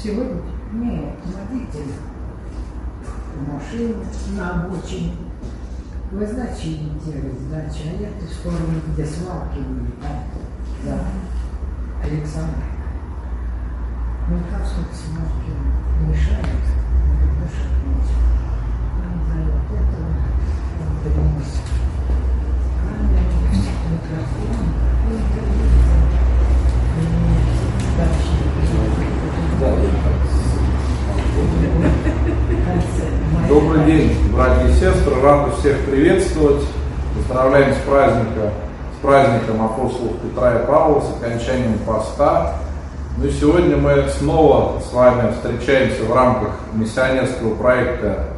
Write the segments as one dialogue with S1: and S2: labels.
S1: Сегодня?
S2: Нет, водитель в машине на обочине.
S1: Вы знаете, делать сдачи, а я в сторону, где свалки были, там, да. Александр. Ну, как сколько свалки мешают. Он он принес камеру, микрофон, интервью.
S3: Добрый день, братья и сестры. Рад всех приветствовать. Поздравляем с праздником, с праздником апостолов Петра и Павла, с окончанием поста. Ну и сегодня мы снова с вами встречаемся в рамках миссионерского проекта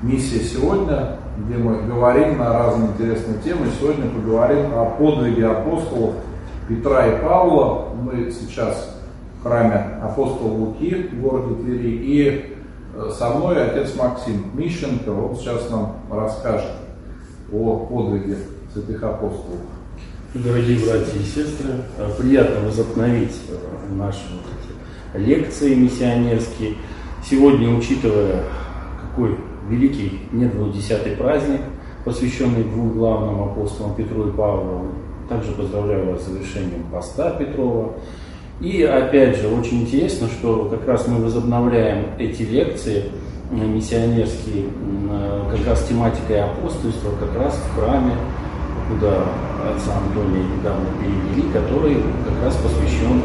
S3: «Миссия сегодня», где мы говорим на разные интересные темы. Сегодня поговорим о подвиге апостолов Петра и Павла. Мы сейчас в храме апостола Луки в городе Твери. И со мной отец Максим Мищенко. Вот сейчас нам расскажет о подвиге святых апостолов.
S4: Дорогие братья и сестры, э, приятно возобновить э, наши лекции миссионерские. Сегодня, учитывая, какой великий недавно десятый праздник, посвященный двум главным апостолам Петру и Павлу, также поздравляю вас с завершением поста Петрова. И опять же, очень интересно, что как раз мы возобновляем эти лекции миссионерские, как раз тематикой апостольства, как раз в храме, куда отца Антония недавно перевели, который как раз посвящен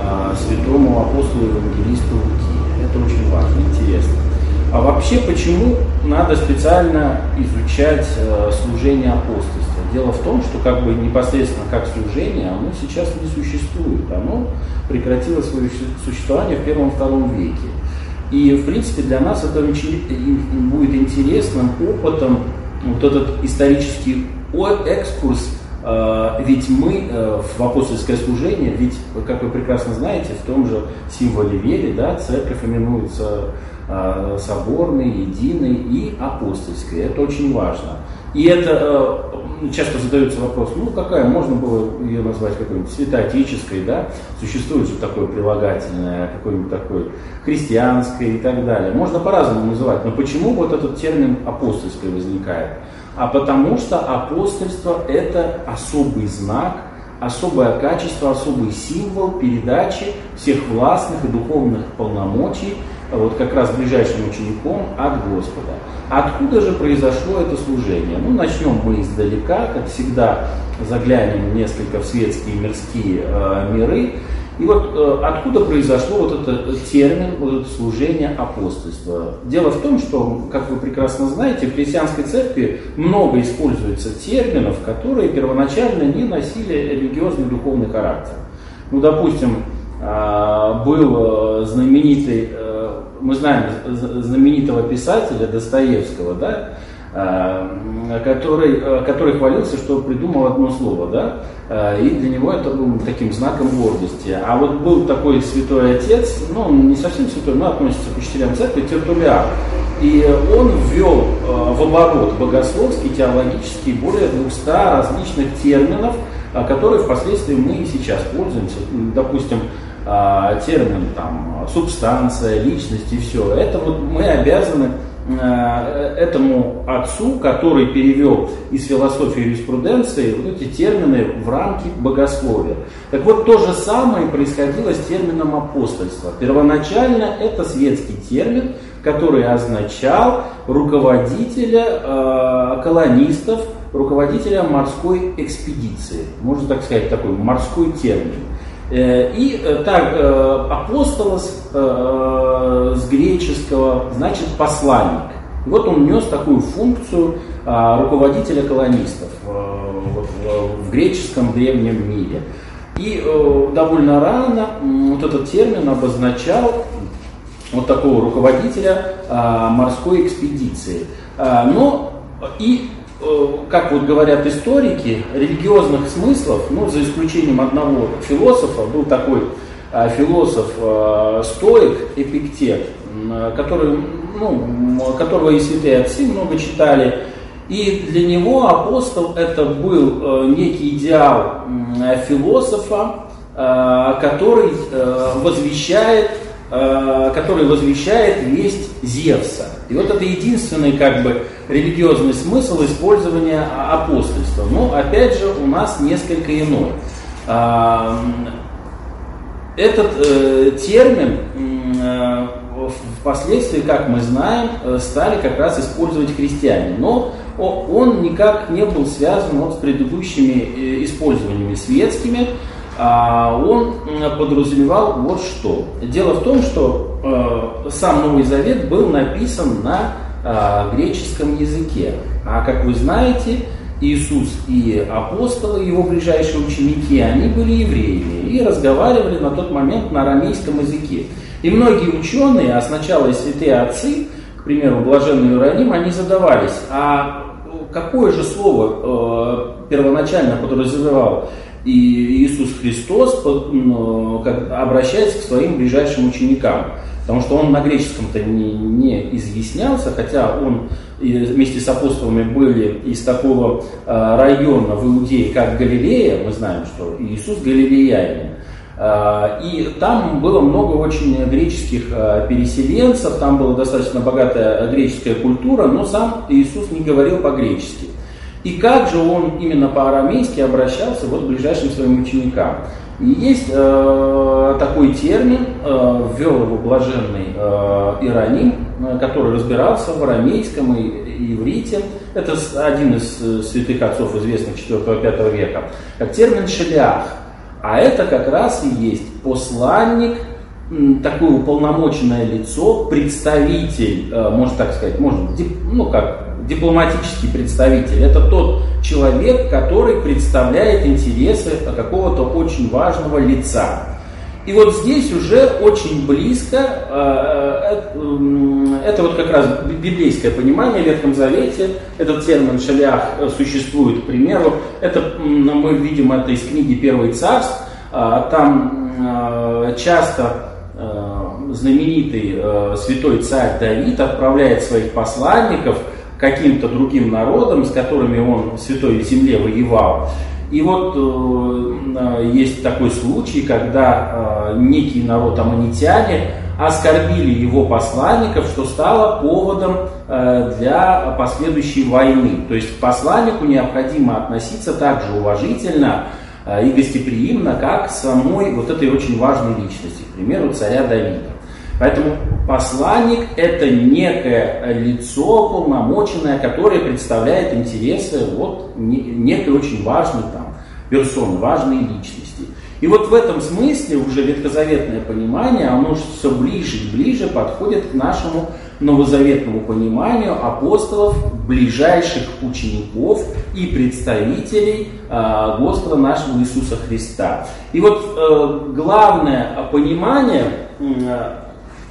S4: а, святому апостолу евангелисту Луки. Это очень важно, интересно. А вообще, почему надо специально изучать э, служение апостольства? Дело в том, что как бы непосредственно как служение, оно сейчас не существует. Оно прекратило свое существование в первом-втором веке. И, в принципе, для нас это будет интересным опытом, вот этот исторический экскурс, э, ведь мы э, в апостольское служение, ведь, как вы прекрасно знаете, в том же символе веры, да, церковь именуется Э, соборной, единой и апостольской. Это очень важно. И это часто задается вопрос, ну какая, можно было ее назвать какой-нибудь святоотеческой, да, существует же такое прилагательное, какой-нибудь такой христианской и так далее. Можно по-разному называть, но почему вот этот термин апостольской возникает? А потому что апостольство это особый знак, особое качество, особый символ передачи всех властных и духовных полномочий вот как раз ближайшим учеником от Господа. Откуда же произошло это служение? Ну, начнем мы издалека, как всегда, заглянем несколько в светские мирские э, миры. И вот э, откуда произошло вот этот термин, вот это служение апостольства? Дело в том, что, как вы прекрасно знаете, в христианской церкви много используется терминов, которые первоначально не носили религиозный духовный характер. Ну, допустим, был э, знаменитый э, мы знаем знаменитого писателя Достоевского, да, э, который, э, который хвалился, что придумал одно слово, да, э, и для него это был таким знаком гордости. А вот был такой святой отец, ну, он не совсем святой, но относится к учителям церкви, Тертулиан. И он ввел в оборот богословский, теологический более 200 различных терминов, которые впоследствии мы и сейчас пользуемся. Допустим, а, термин там субстанция, личность и все. Это вот мы обязаны а, этому отцу, который перевел из философии юриспруденции вот эти термины в рамки богословия. Так вот, то же самое происходило с термином апостольства. Первоначально это светский термин, который означал руководителя э, колонистов, руководителя морской экспедиции. Можно так сказать, такой морской термин. Э, и э, так, э, апостолос с греческого значит посланник. Вот он нес такую функцию руководителя колонистов в греческом древнем мире. И довольно рано вот этот термин обозначал вот такого руководителя морской экспедиции. Но и как вот говорят историки, религиозных смыслов, ну, за исключением одного философа, был такой а, философ а, стоик Эпиктет, который, ну, которого и святые отцы много читали, и для него апостол это был некий идеал философа, который возвещает э, который возвещает весть Зевса. И вот это единственный как бы религиозный смысл использования апостольства. Но опять же у нас несколько иной. А, этот э, термин э, впоследствии, как мы знаем, э, стали как раз использовать христиане. Но он никак не был связан вот с предыдущими использованиями светскими. А он подразумевал вот что. Дело в том, что сам Новый Завет был написан на греческом языке. А как вы знаете, Иисус и апостолы, его ближайшие ученики, они были евреями и разговаривали на тот момент на арамейском языке. И многие ученые, а сначала и святые отцы, к примеру, блаженный Иероним, они задавались, а какое же слово э, первоначально подразумевал и Иисус Христос, как, обращаясь к своим ближайшим ученикам? Потому что он на греческом-то не, не изъяснялся, хотя он вместе с апостолами были из такого а, района в Иудее, как Галилея, мы знаем, что Иисус галилеянин. А, и там было много очень греческих а, переселенцев, там была достаточно богатая греческая культура, но сам Иисус не говорил по-гречески. И как же он именно по-арамейски обращался вот к ближайшим своим ученикам? И есть э, такой термин, э, ввел его блаженный э, Ироним, э, который разбирался в арамейском и, иврите. Это один из э, святых отцов, известных 4-5 века, как термин шелях. А это как раз и есть посланник, такое уполномоченное лицо, представитель, э, можно так сказать, можно, ну как, дипломатический представитель. Это тот человек, который представляет интересы какого-то очень важного лица. И вот здесь уже очень близко, э, э, это вот как раз библейское понимание в Ветхом Завете, этот термин шалях существует, к примеру, это мы видим это из книги Первый царств, там часто знаменитый святой царь Давид отправляет своих посланников каким-то другим народам, с которыми он в Святой Земле воевал. И вот э, есть такой случай, когда э, некий народ аммонитяне оскорбили его посланников, что стало поводом э, для последующей войны. То есть к посланнику необходимо относиться также уважительно э, и гостеприимно, как к самой вот этой очень важной личности, к примеру, царя Давида. Поэтому посланник – это некое лицо полномоченное, которое представляет интересы вот некой очень важной там, персоны, важной личности. И вот в этом смысле уже ветхозаветное понимание, оно все ближе и ближе подходит к нашему новозаветному пониманию апостолов, ближайших учеников и представителей э, Господа нашего Иисуса Христа. И вот э, главное понимание э,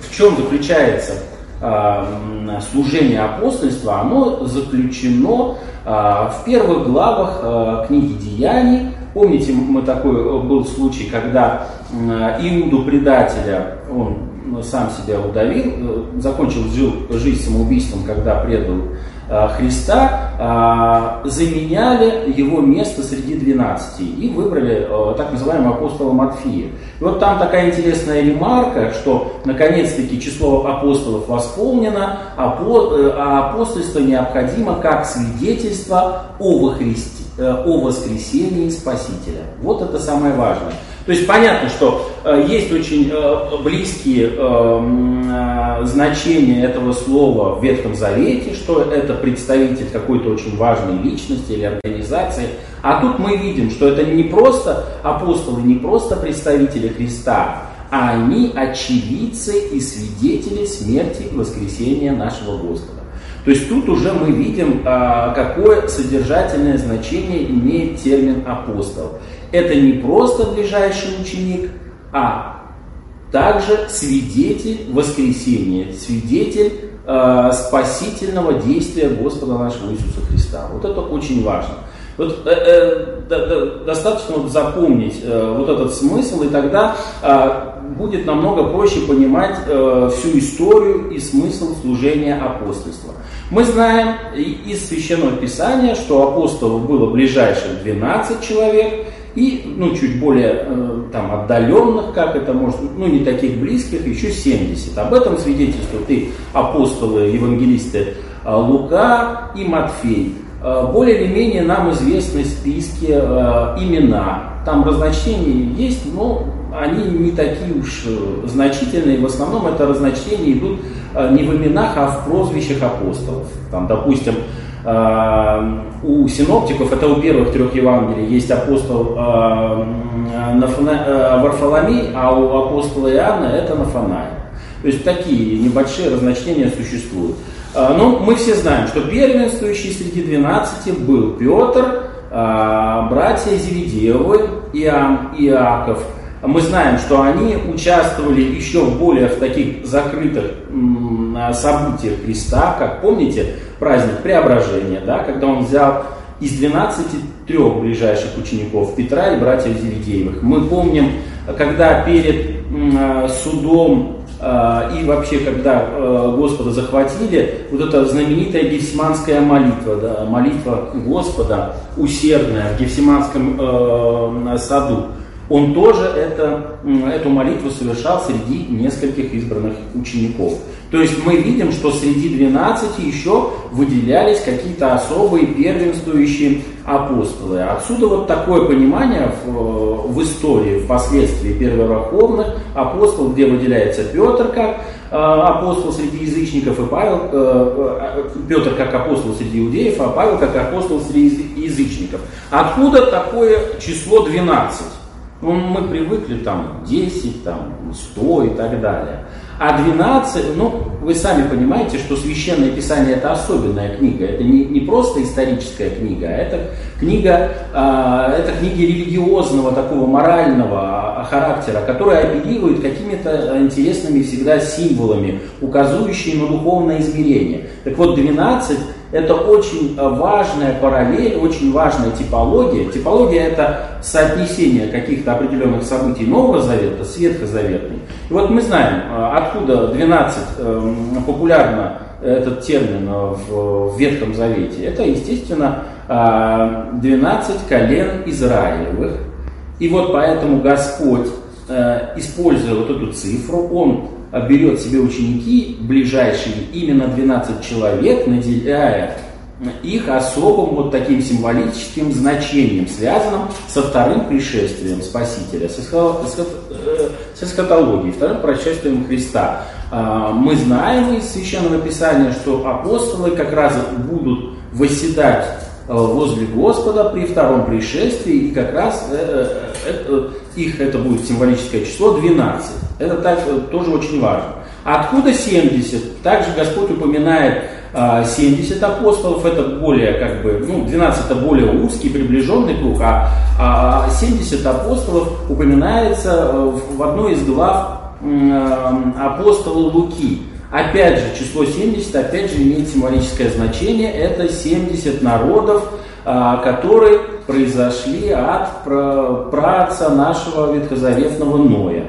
S4: в чем заключается э, служение апостольства? Оно заключено э, в первых главах книги Деяний. Помните, мы такой э, был случай, когда э, Иуду предателя, он сам себя удавил, э, закончил жизнь самоубийством, когда предал Христа, э, заменяли его место среди 12 и выбрали так называемого апостола Матфия. И вот там такая интересная ремарка, что наконец-таки число апостолов восполнено, а апостольство необходимо как свидетельство о, во Христе, о воскресении Спасителя. Вот это самое важное. То есть понятно, что э, есть очень э, близкие э, э, значения этого слова в Ветхом Завете, что это представитель какой-то очень важной личности или организации. А тут мы видим, что это не просто апостолы, не просто представители Христа, а они очевидцы и свидетели смерти и воскресения нашего Господа. То есть тут уже мы видим, а, какое содержательное значение имеет термин апостол это не просто ближайший ученик, а также свидетель воскресения, свидетель э, спасительного действия Господа нашего Иисуса Христа. Вот это очень важно. Вот э, э, достаточно запомнить э, вот этот смысл, и тогда э, будет намного проще понимать э, всю историю и смысл служения апостольства. Мы знаем из Священного Писания, что апостолов было ближайших 12 человек, и ну, чуть более э, там, отдаленных, как это может, ну не таких близких, еще 70. Об этом свидетельствуют и апостолы, евангелисты э, Лука и Матфей. Э, более или менее нам известны списки э, имена. Там разночтения есть, но они не такие уж э, значительные. В основном это разночтения идут э, не в именах, а в прозвищах апостолов. Там, допустим, э, у синоптиков, это у первых трех Евангелий, есть апостол Варфоломей, а у апостола Иоанна это Нафанай. То есть такие небольшие разночтения существуют. Но мы все знаем, что первенствующий среди двенадцати был Петр, братья Зеведеевы, Иоанн, Иаков – мы знаем, что они участвовали еще более в таких закрытых событиях Христа, как помните, праздник Преображения, да, когда он взял из 12 трех ближайших учеников Петра и братьев Зеведеевых. Мы помним, когда перед судом а, и вообще, когда а, Господа захватили, вот эта знаменитая гефсиманская молитва, да, молитва Господа усердная в Гефсиманском э, саду, он тоже это, эту молитву совершал среди нескольких избранных учеников. То есть мы видим, что среди 12 еще выделялись какие-то особые первенствующие апостолы. Отсюда вот такое понимание в, в истории впоследствии первоверховных апостолов, где выделяется Петр как э, апостол среди язычников, и Павел, э, э, Петр как апостол среди иудеев, а Павел как апостол среди язычников. Откуда такое число 12? Ну, мы привыкли там 10, там 100 и так далее. А 12, ну, вы сами понимаете, что Священное Писание это особенная книга. Это не, не просто историческая книга, а это книга, э, это книги религиозного, такого морального характера, которая оперирует какими-то интересными всегда символами, указывающими на духовное измерение. Так вот, 12 это очень важная параллель, очень важная типология. Типология это соотнесение каких-то определенных событий Нового Завета с Ветхозаветной. И вот мы знаем, а, откуда 12 эм, популярно этот термин в Ветхом Завете. Это, естественно, 12 а, колен Израилевых. И вот поэтому Господь, э, используя вот эту цифру, Он берет себе ученики ближайшие, именно 12 человек, наделяя их особым вот таким символическим значением, связанным со вторым пришествием Спасителя, с, эсхатологией, вторым пришествием Христа. А, мы знаем из Священного Писания, что апостолы как раз будут восседать э, возле Господа при втором пришествии, и как раз э, э, их это будет символическое число 12. Это так, тоже очень важно. Откуда 70? Также Господь упоминает 70 а, апостолов, это более, как бы, ну, 12 это более узкий, приближенный круг, а 70 а апостолов упоминается э, в одной из глав э, апостола Луки. Опять же, число 70, опять же, имеет символическое значение. Это 70 народов, а, которые произошли от праотца нашего ветхозаветного Ноя.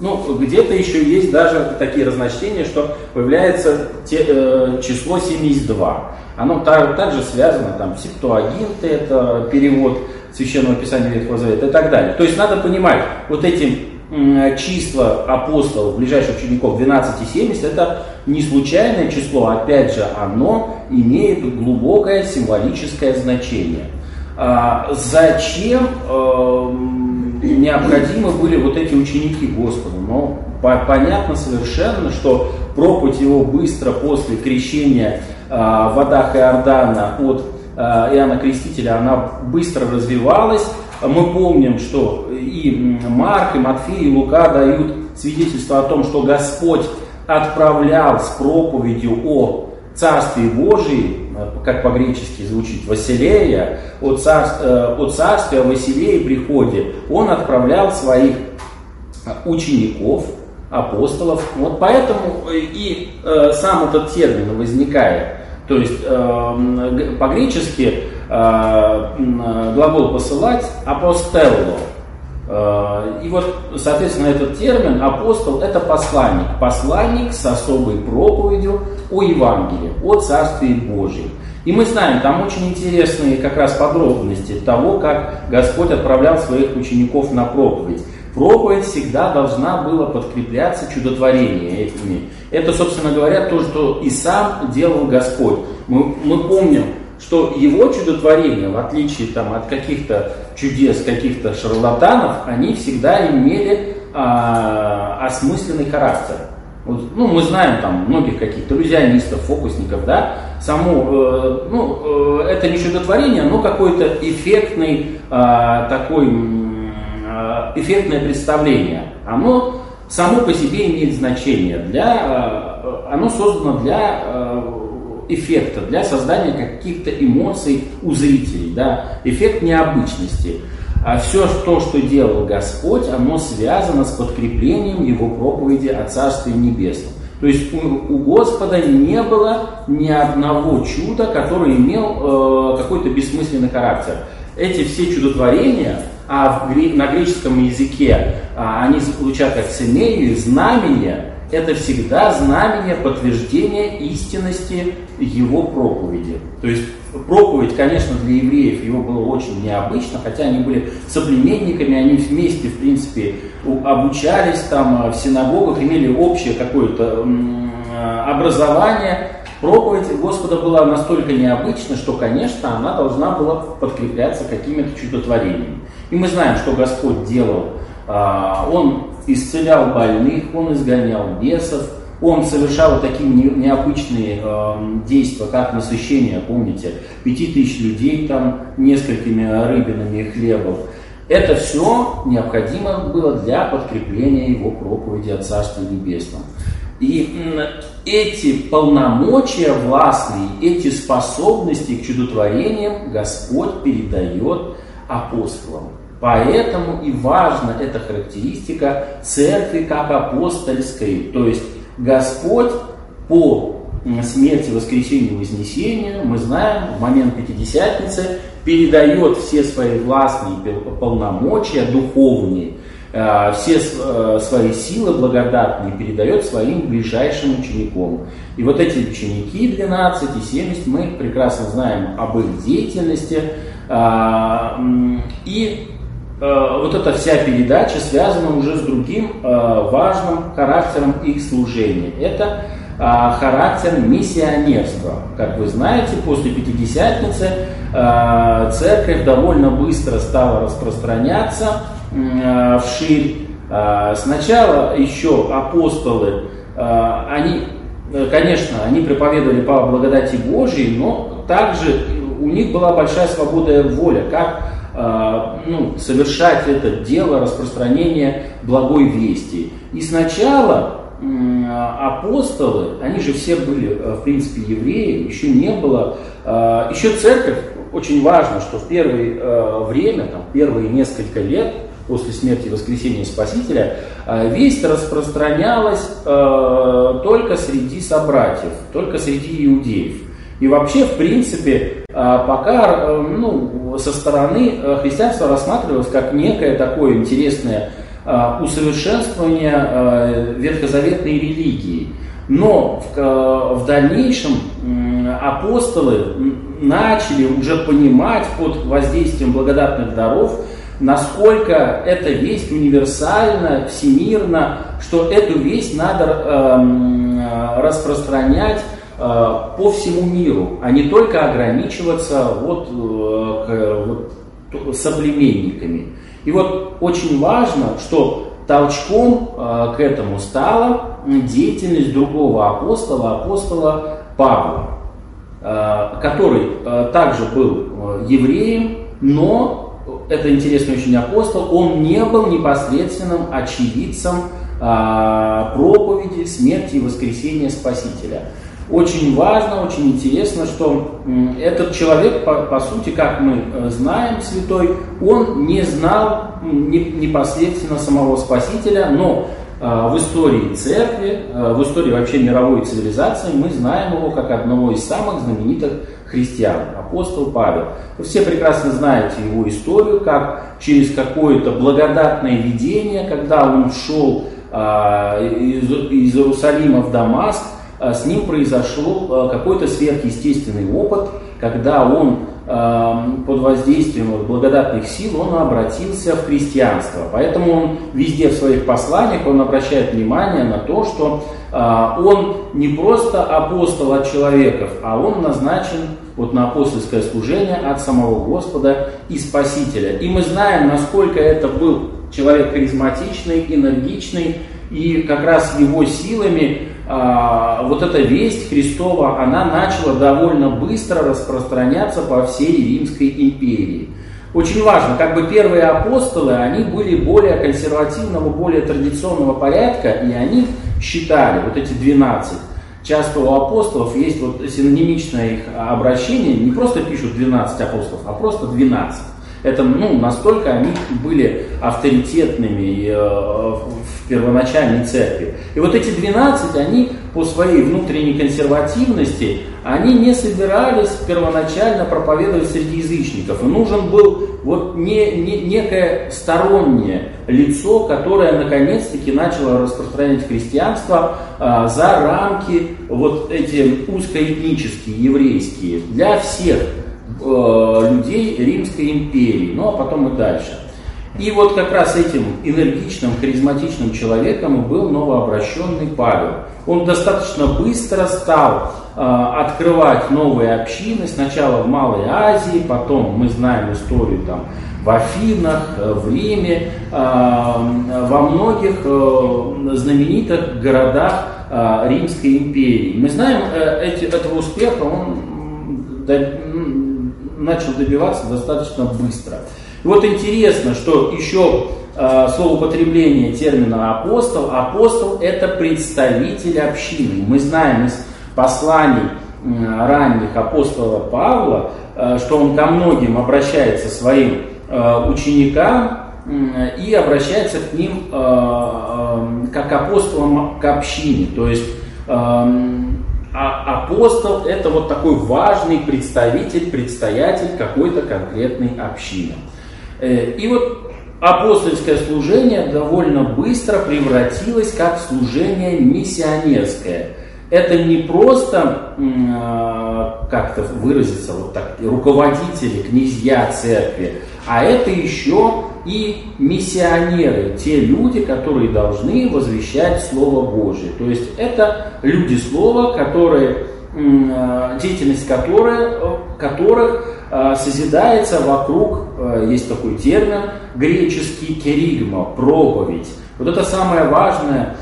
S4: Ну, где-то еще есть даже такие разночтения, что появляется те, э, число 72. Оно так, также связано, там, септуагинты, это перевод Священного Писания Ветхого Завета и так далее. То есть надо понимать, вот эти числа апостолов, ближайших учеников 12 и 70, это не случайное число, опять же, оно имеет глубокое символическое значение. А, зачем э, необходимы были вот эти ученики Господа. Но понятно совершенно, что проповедь его быстро после крещения э, в водах Иордана от э, Иоанна Крестителя, она быстро развивалась. Мы помним, что и Марк, и Матфей, и Лука дают свидетельство о том, что Господь отправлял с проповедью о Царстве Божии, как по-гречески звучит, Василея, о, царстве, э, о царстве, о Василее приходе, он отправлял своих учеников, апостолов. Вот поэтому и э, сам этот термин возникает. То есть э, по-гречески э, глагол посылать апостелло. И вот, соответственно, этот термин апостол – это посланник. Посланник с особой проповедью о Евангелии, о Царстве Божьем. И мы знаем, там очень интересные как раз подробности того, как Господь отправлял своих учеников на проповедь. Проповедь всегда должна была подкрепляться чудотворениями. Это, собственно говоря, то, что и сам делал Господь. Мы, мы помним, что его чудотворения, в отличие там, от каких-то чудес, каких-то шарлатанов, они всегда имели а, осмысленный характер. Вот, ну, мы знаем там многих каких-то иллюзионистов, фокусников, да, само, э, ну, э, это не чудотворение, но какой-то эффектный э, такой, э, эффектное представление. Оно само по себе имеет значение, для, э, оно создано для э, эффекта, для создания каких-то эмоций у зрителей, да, эффект необычности. А все то, что делал Господь, оно связано с подкреплением Его проповеди о Царстве Небесном. То есть у, Господа не было ни одного чуда, который имел э, какой-то бессмысленный характер. Эти все чудотворения, а в, на греческом языке а, они звучат как семею, знамения, это всегда знамение подтверждения истинности его проповеди. То есть проповедь, конечно, для евреев его было очень необычно, хотя они были соплеменниками, они вместе, в принципе, обучались там в синагогах, имели общее какое-то образование. Проповедь Господа была настолько необычна, что, конечно, она должна была подкрепляться какими-то чудотворениями. И мы знаем, что Господь делал. А, он исцелял больных, он изгонял бесов, он совершал такие необычные э, действия, как насыщение, помните, пяти тысяч людей там несколькими рыбинами и хлебов. Это все необходимо было для подкрепления его проповеди о Царстве Небесном. И эти полномочия властные, эти способности к чудотворениям Господь передает апостолам. Поэтому и важна эта характеристика церкви как апостольской. То есть Господь по смерти, воскресению, вознесению, мы знаем, в момент Пятидесятницы передает все свои властные полномочия духовные, э, все э, свои силы благодатные передает своим ближайшим ученикам. И вот эти ученики 12 и 70, мы прекрасно знаем об их деятельности. Э, и вот эта вся передача связана уже с другим э, важным характером их служения. Это э, характер миссионерства. Как вы знаете, после Пятидесятницы церковь довольно быстро стала распространяться вширь. Сначала еще апостолы, они, конечно, они проповедовали по благодати Божьей, но также у них была большая свобода воля, как Э, ну, совершать это дело распространения благой вести. И сначала апостолы, они же все были, э, в принципе, евреи, еще не было, э, еще церковь, очень важно, что в первое время, там, первые несколько лет после смерти и воскресения Спасителя, весть распространялась только среди собратьев, только среди иудеев. И вообще, в принципе, пока ну, со стороны э, христианства рассматривалось как некое такое интересное э, усовершенствование э, ветхозаветной религии. Но в, в дальнейшем апостолы начали уже понимать под воздействием благодатных даров, насколько эта весть универсальна, всемирна, что эту весть надо э, распространять Э, по всему миру, а не только ограничиваться вот, э, вот соплеменниками. И вот очень важно, что толчком э, к этому стала деятельность другого апостола, апостола Павла, который также был евреем, но, это интересный очень апостол, он не был непосредственным очевидцем проповеди смерти и воскресения Спасителя очень важно, очень интересно, что этот человек, по, по сути, как мы э, знаем, святой, он не знал непосредственно самого Спасителя, но э, в истории церкви, э, в истории вообще мировой цивилизации мы знаем его как одного из самых знаменитых христиан, апостол Павел. Вы все прекрасно знаете его историю, как через какое-то благодатное видение, когда он шел а, из, Иерусалима в Дамаск, с ним произошел а, какой-то сверхъестественный опыт, когда он под воздействием благодатных сил он обратился в христианство. Поэтому он везде в своих посланиях он обращает внимание на то, что он не просто апостол от человеков, а он назначен вот на апостольское служение от самого Господа и Спасителя. И мы знаем, насколько это был человек харизматичный, энергичный, и как раз его силами вот эта весть Христова, она начала довольно быстро распространяться по всей Римской империи. Очень важно, как бы первые апостолы, они были более консервативного, более традиционного порядка, и они считали, вот эти 12, часто у апостолов есть вот синонимичное их обращение, не просто пишут 12 апостолов, а просто 12. Это, ну, настолько они были авторитетными э, в первоначальной церкви. И вот эти 12, они по своей внутренней консервативности, они не собирались первоначально проповедовать среди язычников. И нужен был вот не, не, некое стороннее лицо, которое наконец-таки начало распространять христианство а, за рамки вот эти узкоэтнические, еврейские, для всех людей Римской империи, ну а потом и дальше. И вот как раз этим энергичным, харизматичным человеком был новообращенный Павел. Он достаточно быстро стал э, открывать новые общины, сначала в Малой Азии, потом мы знаем историю там в Афинах, э, в Риме, э, во многих э, знаменитых городах э, Римской империи. Мы знаем э, эти, этого успеха, он начал добиваться достаточно быстро. И вот интересно, что еще э, слово употребление термина апостол. Апостол это представитель общины. Мы знаем из посланий ранних апостола Павла, э, что он ко многим обращается своим э, ученикам и обращается к ним как апостолам к общине. То есть а апостол это вот такой важный представитель, предстоятель какой-то конкретной общины. Э, и вот апостольское служение довольно быстро превратилось как служение миссионерское. Это не просто, а, как-то выразиться, вот так, руководители, князья церкви, а это еще и миссионеры, те люди, которые должны возвещать Слово Божие. То есть это люди Слова, которые, э, деятельность которой, которых э, созидается вокруг, э, есть такой термин, греческий керигма, проповедь. Вот это самое важное,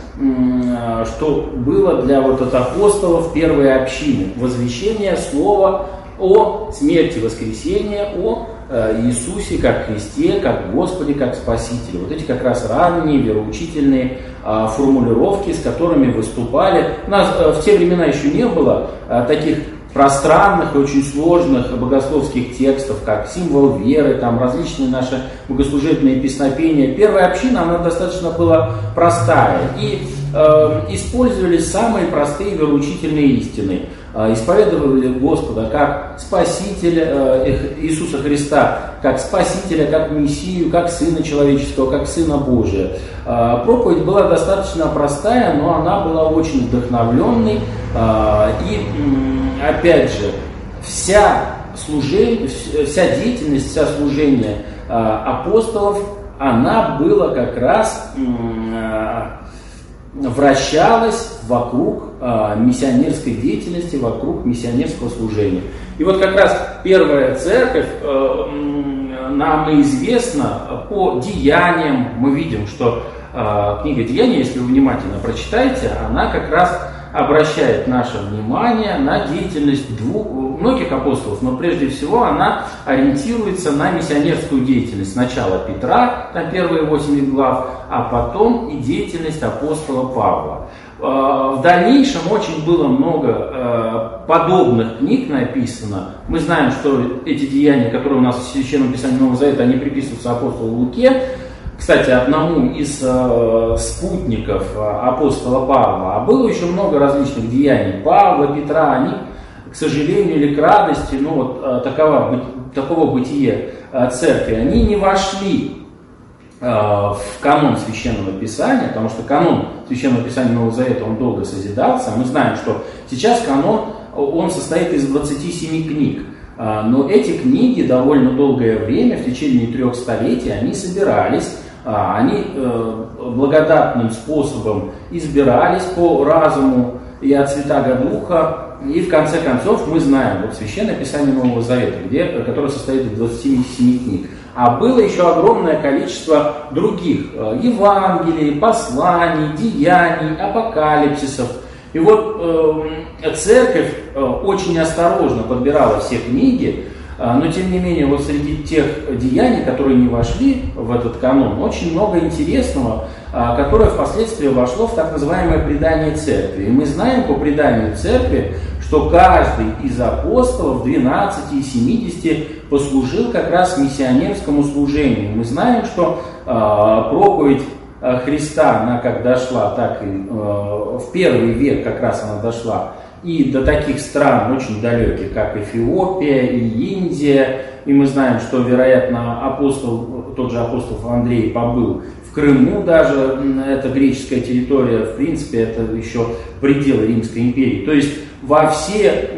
S4: что было для вот от апостолов первой общины, возвещение слова о смерти воскресения, о Э, Иисусе как Христе, как Господе, как Спасителе. Вот эти как раз ранние вероучительные а, формулировки, с которыми выступали. У нас э, в те времена еще не было а, таких пространных и очень сложных богословских текстов, как символ веры, там различные наши богослужебные песнопения. Первая община, она достаточно была простая. И э, использовались самые простые вероучительные истины. Э, исповедовали Господа как Спасителя э, Иисуса Христа, как Спасителя, как Мессию, как Сына Человеческого, как Сына Божия. Э, проповедь была достаточно простая, но она была очень вдохновленной. И, опять же, вся служение, вся деятельность, вся служение апостолов, она была как раз вращалась вокруг э, миссионерской деятельности, вокруг миссионерского служения. И вот как раз первая церковь э, нам известна по деяниям. Мы видим, что э, книга Деяний, если вы внимательно прочитаете, она как раз обращает наше внимание на деятельность двух, многих апостолов, но прежде всего она ориентируется на миссионерскую деятельность. Сначала Петра, на первые восемь глав, а потом и деятельность апостола Павла. Э, в дальнейшем очень было много э, подобных книг написано. Мы знаем, что эти деяния, которые у нас в Священном Писании Нового Завета, они приписываются апостолу Луке. Кстати, одному из э, спутников апостола Павла. А было еще много различных деяний Павла, Петра. Они к сожалению или к радости, ну вот такова, такого бытия церкви, они не вошли в канон Священного Писания, потому что канон Священного Писания Нового Завета, он долго созидался. Мы знаем, что сейчас канон, он состоит из 27 книг. А, но эти книги довольно долгое время, в течение трех столетий, они собирались, а, они э, благодатным способом избирались по разуму и от Святаго Духа, и в конце концов мы знаем вот Священное Писание Нового Завета, где, которое состоит из 27 книг. А было еще огромное количество других э, Евангелий, посланий, деяний, апокалипсисов. И вот э, церковь очень осторожно подбирала все книги, э, но тем не менее вот среди тех деяний, которые не вошли в этот канон, очень много интересного, э, которое впоследствии вошло в так называемое предание церкви. И мы знаем по преданию церкви, что каждый из апостолов 12 и 70 послужил как раз миссионерскому служению. Мы знаем, что э, проповедь Э, Христа, она как дошла, так и э, в первый век как раз она дошла и до таких стран очень далеких, как Эфиопия и Индия. И мы знаем, что, вероятно, апостол, тот же апостол Андрей побыл в Крыму даже, это греческая территория, в принципе, это еще пределы Римской империи. То есть во все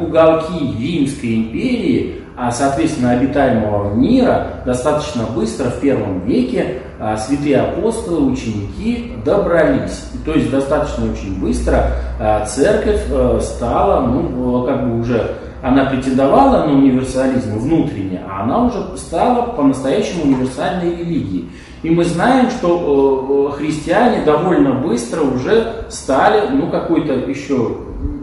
S4: уголки Римской империи а, соответственно, обитаемого мира достаточно быстро в первом веке а, святые апостолы, ученики добрались. То есть достаточно очень быстро а, церковь э, стала, ну, как бы уже она претендовала на универсализм внутренне, а она уже стала по-настоящему универсальной религией. И мы знаем, что э, христиане довольно быстро уже стали, ну, какой-то еще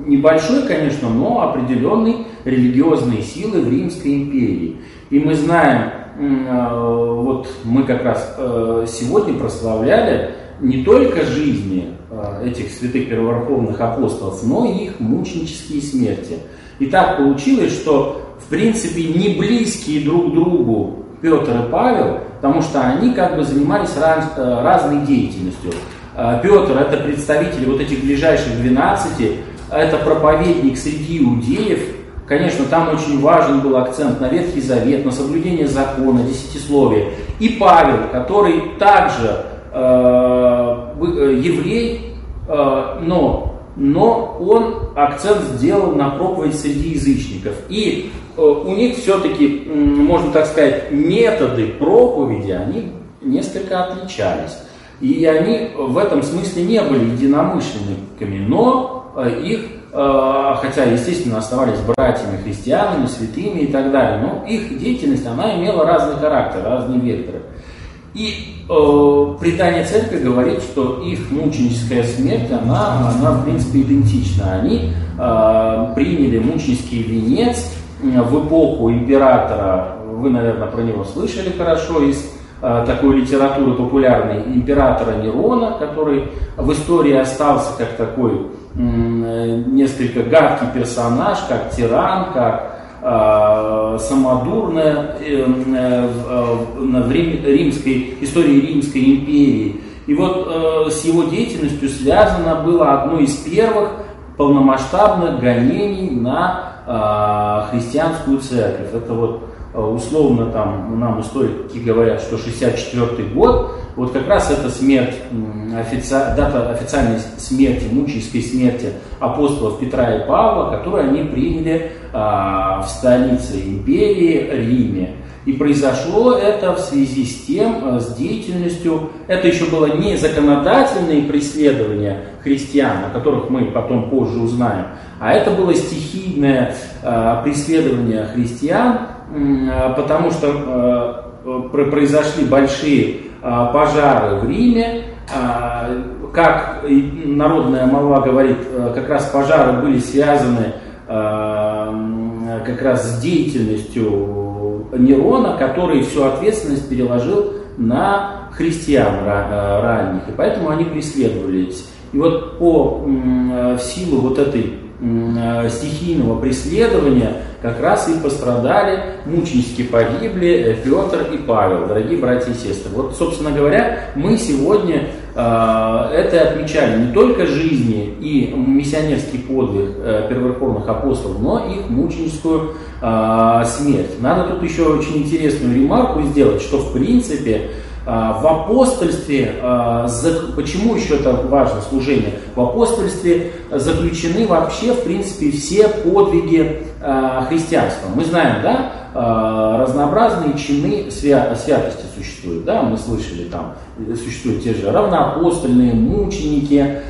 S4: небольшой, конечно, но определенной религиозной силы в Римской империи. И мы знаем, э, вот мы как раз э, сегодня прославляли не только жизни э, этих святых первоверховных апостолов, но и их мученические смерти. И так получилось, что в принципе не близкие друг другу Петр и Павел, потому что они как бы занимались раз, разной деятельностью. Петр это представитель вот этих ближайших 12 это проповедник среди иудеев. Конечно, там очень важен был акцент на Ветхий Завет, на соблюдение закона, десятисловие. И Павел, который также э, э, еврей, э, но, но он акцент сделал на проповедь среди язычников. И э, у них все-таки, можно так сказать, методы проповеди, они несколько отличались. И они в этом смысле не были единомышленниками, но Э, их, э, хотя, естественно, оставались братьями, христианами, святыми и так далее, но их деятельность, она имела разный характер, разные векторы. И э, предание церкви говорит, что их мученическая смерть, она, она в принципе идентична. Они э, приняли мученический венец в эпоху императора, вы, наверное, про него слышали хорошо, из э, такой литературы популярной, императора Нерона, который в истории остался как такой несколько гадкий персонаж, как тиран, как э, самодурная э, э, в рим, римской, истории Римской империи. И вот э, с его деятельностью связано было одно из первых полномасштабных гонений на э, христианскую церковь. Это вот Э, условно там нам историки говорят, что 64 год, вот как раз это смерть, офици... дата официальной смерти, мученической смерти апостолов Петра и Павла, которую они приняли а, в столице империи Риме. И произошло это в связи с тем, э, с деятельностью, это еще было не законодательные преследования христиан, о которых мы потом позже узнаем, а это было стихийное э, преследование христиан, э, потому что произошли большие пожары в Риме, как народная молва говорит, как раз пожары были связаны как раз с деятельностью Нерона, который всю ответственность переложил на христиан ранних, и поэтому они преследовались. И вот по, в силу вот этой э, стихийного преследования как раз и пострадали, мученически погибли э, Петр и Павел, дорогие братья и сестры. Вот, собственно говоря, мы сегодня э, это отмечали не только жизни и миссионерский подвиг э, первоверховных апостолов, но и их мученическую э, смерть. Надо тут еще очень интересную ремарку сделать, что в принципе а, в апостольстве, а, почему еще это важно служение? В апостольстве заключены вообще, в принципе, все подвиги а, христианства. Мы знаем, да, разнообразные чины святости существуют, да, мы слышали там, существуют те же равноапостольные, мученики,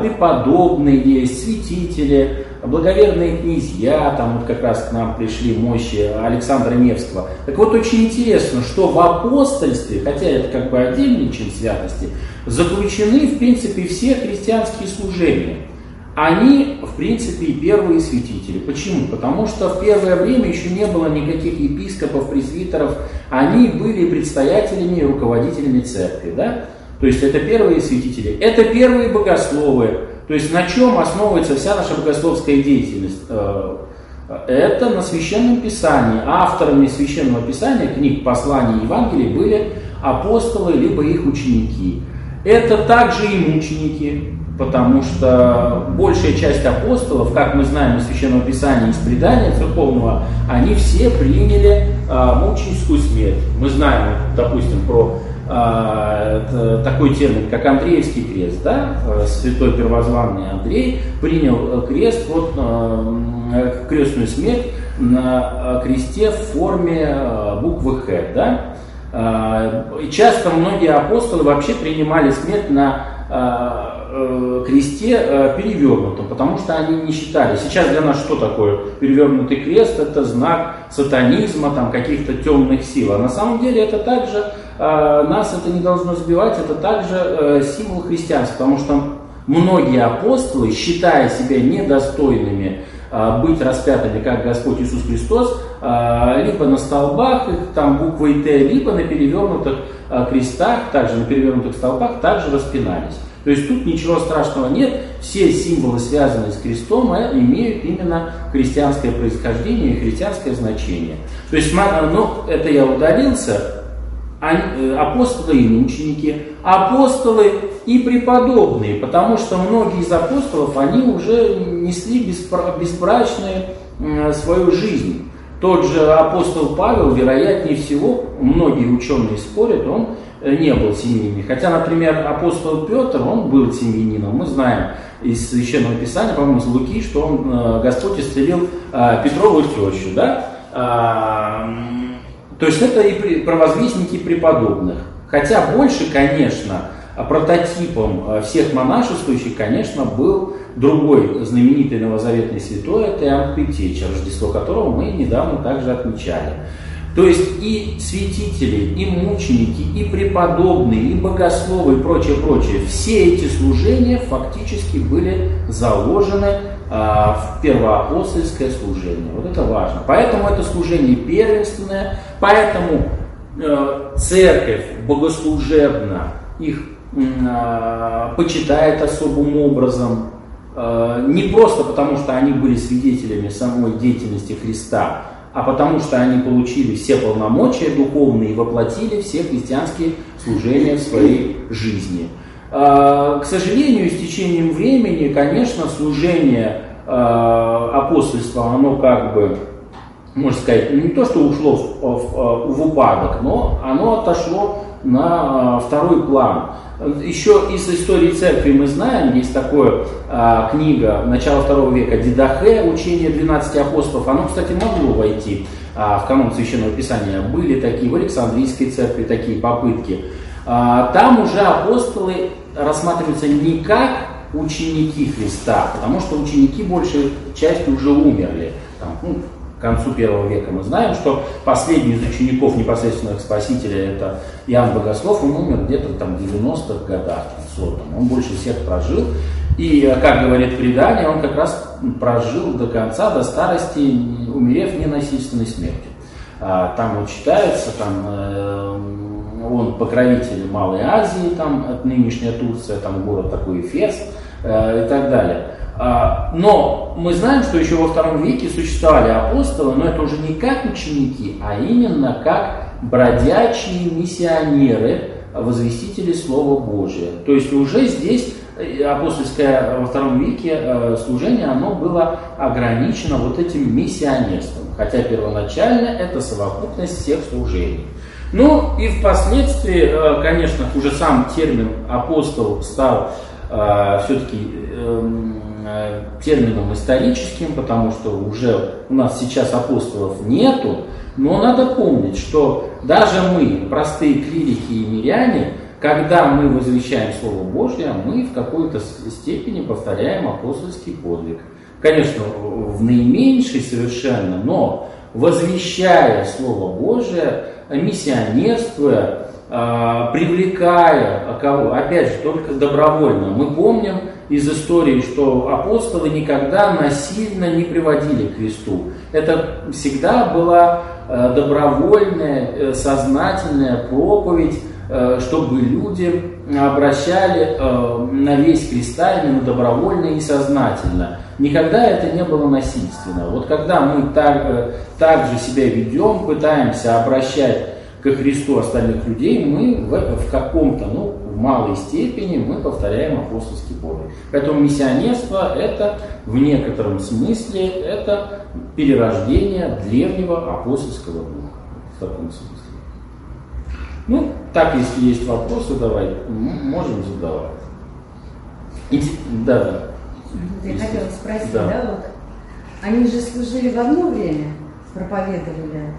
S4: преподобные есть, святители, благоверные князья, там вот как раз к нам пришли мощи Александра Невского. Так вот, очень интересно, что в апостольстве, хотя это как бы отдельный чин святости, заключены, в принципе, все христианские служения. Они, в принципе, первые святители. Почему? Потому что в первое время еще не было никаких епископов, пресвитеров. Они были предстоятелями и руководителями церкви. Да? То есть это первые святители. Это первые богословы. То есть на чем основывается вся наша богословская деятельность? Э, это на Священном Писании. Авторами Священного Писания, книг, посланий, Евангелий были апостолы, либо их ученики. Это также и мученики, потому что большая часть апостолов, как мы знаем из Священного Писания, из предания церковного, они все приняли а, мученическую смерть. Мы знаем, допустим, про а, такой термин, как Андреевский крест, да, святой первозванный Андрей принял э, крест, вот э, крестную смерть на кресте в форме э, буквы Х, да. А, и часто многие апостолы вообще принимали смерть на кресте перевернутом, потому что они не считали. Сейчас для нас что такое перевернутый крест? Это знак сатанизма, там, каких-то темных сил. А на самом деле это также а, нас это не должно сбивать, это также э, символ христианства, потому что многие апостолы, считая себя недостойными быть распятыми, как Господь Иисус Христос, либо на столбах, их там буквой Т, либо на перевернутых крестах, также на перевернутых столбах, также распинались. То есть тут ничего страшного нет, все символы, связанные с крестом, э, имеют именно христианское происхождение и христианское значение. То есть, ну, это я удалился, Э, апостолы и мученики, апостолы и преподобные, потому что многие из апостолов, они уже несли беспрачную свою жизнь. Тот же апостол Павел, вероятнее всего, многие ученые спорят, он э, не был семьянином. Хотя, например, апостол Петр, он был семьянином. Мы знаем из Священного Писания, по-моему, из Луки, что он, э, Господь исцелил Петрову тещу. Да? А, то есть это и провозвестники преподобных. Хотя больше, конечно, прототипом э, всех монашествующих, конечно, был другой знаменитый новозаветный святой, это Иоанн Предтеча, Рождество которого мы недавно также отмечали. То есть и святители, и мученики, и преподобные, и богословы, и прочее, прочее, все эти служения фактически были заложены а, в первоапостольское служение. Вот это важно. Поэтому это служение первенственное, поэтому э, церковь богослужебно их почитает особым образом, э, не просто потому, что они были свидетелями самой деятельности Христа, а потому что они получили все полномочия духовные и воплотили все христианские служения в своей жизни. А, к сожалению, с течением времени, конечно, служение апостольства, оно как бы, можно сказать, не то, что ушло в, в упадок, но оно отошло на а, второй план. Еще из истории церкви мы знаем, есть такая книга начала второго века Дидахе, учение 12 апостолов. Оно, кстати, могло войти а, в канон Священного Писания. Были такие в Александрийской церкви такие попытки. А, там уже апостолы рассматриваются не как ученики Христа, потому что ученики большей частью уже умерли. Там, ну, к концу первого века мы знаем, что последний из учеников непосредственных Спасителя это Иоанн Богослов, он умер где-то там в 90-х годах, сотом. Он больше всех прожил. И, как говорит предание, он как раз прожил до конца, до старости, умерев ненасильственной смертью. А, там вот читается, там э, он покровитель Малой Азии, там, от нынешняя Турция, там город такой Эфес э, и так далее. А, но мы знаем, что еще во втором веке существовали апостолы, но это уже не как ученики, а именно как бродячие миссионеры, возвестители Слова Божия. То есть уже здесь э, апостольское во втором веке э, служение, оно было ограничено вот этим миссионерством. Хотя первоначально это совокупность всех служений. Ну и впоследствии, э, конечно, уже сам термин апостол стал все-таки эм, термином историческим, потому что уже у нас сейчас апостолов нету, но надо помнить, что даже мы, простые клирики и миряне, когда мы возвещаем Слово Божье, мы в какой-то степени повторяем апостольский подвиг. Конечно, в наименьшей совершенно, но возвещая Слово Божие, миссионерствуя, а, привлекая кого, опять же, только добровольно. Мы помним из истории, что апостолы никогда насильно не приводили к кресту. Это всегда была Э, добровольная, э, сознательная проповедь, э, чтобы люди обращали на весь креста именно добровольно и сознательно. Никогда это не было насильственно. Вот когда мы так, так же себя ведем, пытаемся обращать ко Христу остальных людей, мы в, в каком-то, ну, в малой степени мы повторяем апостольский подвиг. Поэтому миссионерство это в некотором смысле это перерождение древнего апостольского духа. В таком смысле. Ну, так, если есть вопросы, давай, можем задавать. И, да, да.
S2: Я хотела спросить, да. да, вот они же служили в одно время, проповедовали.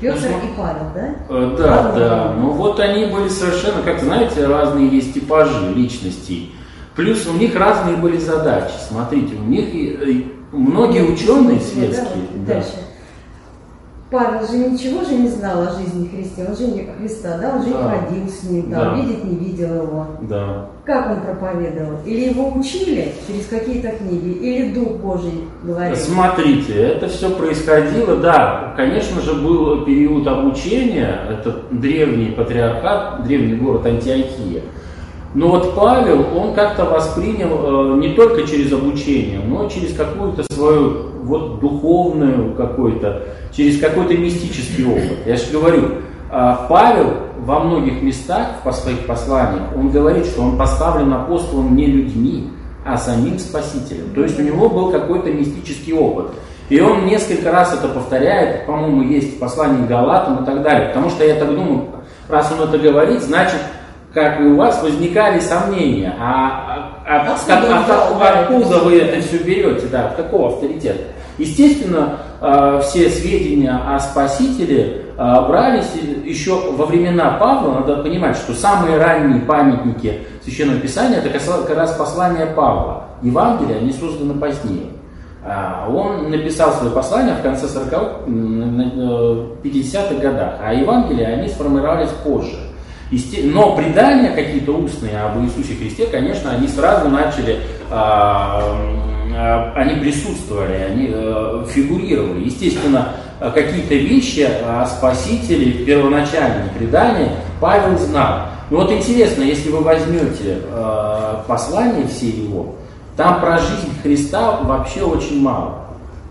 S2: Петр ну, и Павел, да?
S4: Э, да, Павел да. Ну вот они были совершенно, как знаете, разные есть типажи личностей. Плюс у них разные были задачи. Смотрите, у них многие ученые светские. Да, да.
S2: Павел же ничего же не знал о жизни Христа, он же не Христа, да, он же да. не ходил с ним, да, да. видеть не видел его.
S4: Да.
S2: Как он проповедовал? Или его учили через какие-то книги, или Дух Божий говорил?
S4: Смотрите, это все происходило, да, конечно же, был период обучения, это древний патриархат, древний город Антиохия. Но вот Павел, он как-то воспринял э, не только через обучение, но через какую-то свою вот духовную какой-то, через какой-то мистический опыт. Я же говорю, э, Павел во многих местах в своих посланиях, он говорит, что он поставлен апостолом не людьми, а самим Спасителем. То есть у него был какой-то мистический опыт. И он несколько раз это повторяет, по-моему, есть в послании Галатам и так далее. Потому что я так думаю, раз он это говорит, значит, как и у вас, возникали сомнения, а, а, а откуда, откуда, откуда вы это все берете, да, от какого авторитета? Естественно, а, все сведения о Спасителе а, брались еще во времена Павла. Надо понимать, что самые ранние памятники Священного Писания это как раз послание Павла. Евангелия, они созданы позднее. Он написал свое послание в конце 40-х, 50-х годах, а Евангелия они сформировались позже. Но предания какие-то устные об Иисусе Христе, конечно, они сразу начали, а, а, они присутствовали, они э, фигурировали. Естественно, какие-то вещи о Спасителе, первоначальные предания Павел знал. Но вот интересно, если вы возьмете э, послание все его, там про жизнь Христа вообще очень мало.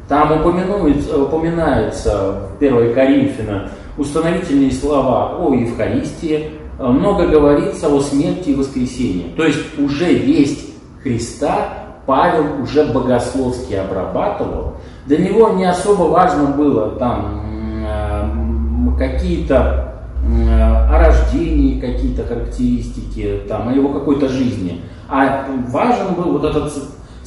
S4: Там упоминается, упоминается в 1 Коринфяна установительные слова о Евхаристии, Э, много говорится о смерти и воскресении. То есть уже весть Христа Павел уже богословски обрабатывал. Для него не особо важно было там э, какие-то э, о рождении какие-то характеристики, там, о его какой-то жизни. А важен был вот этот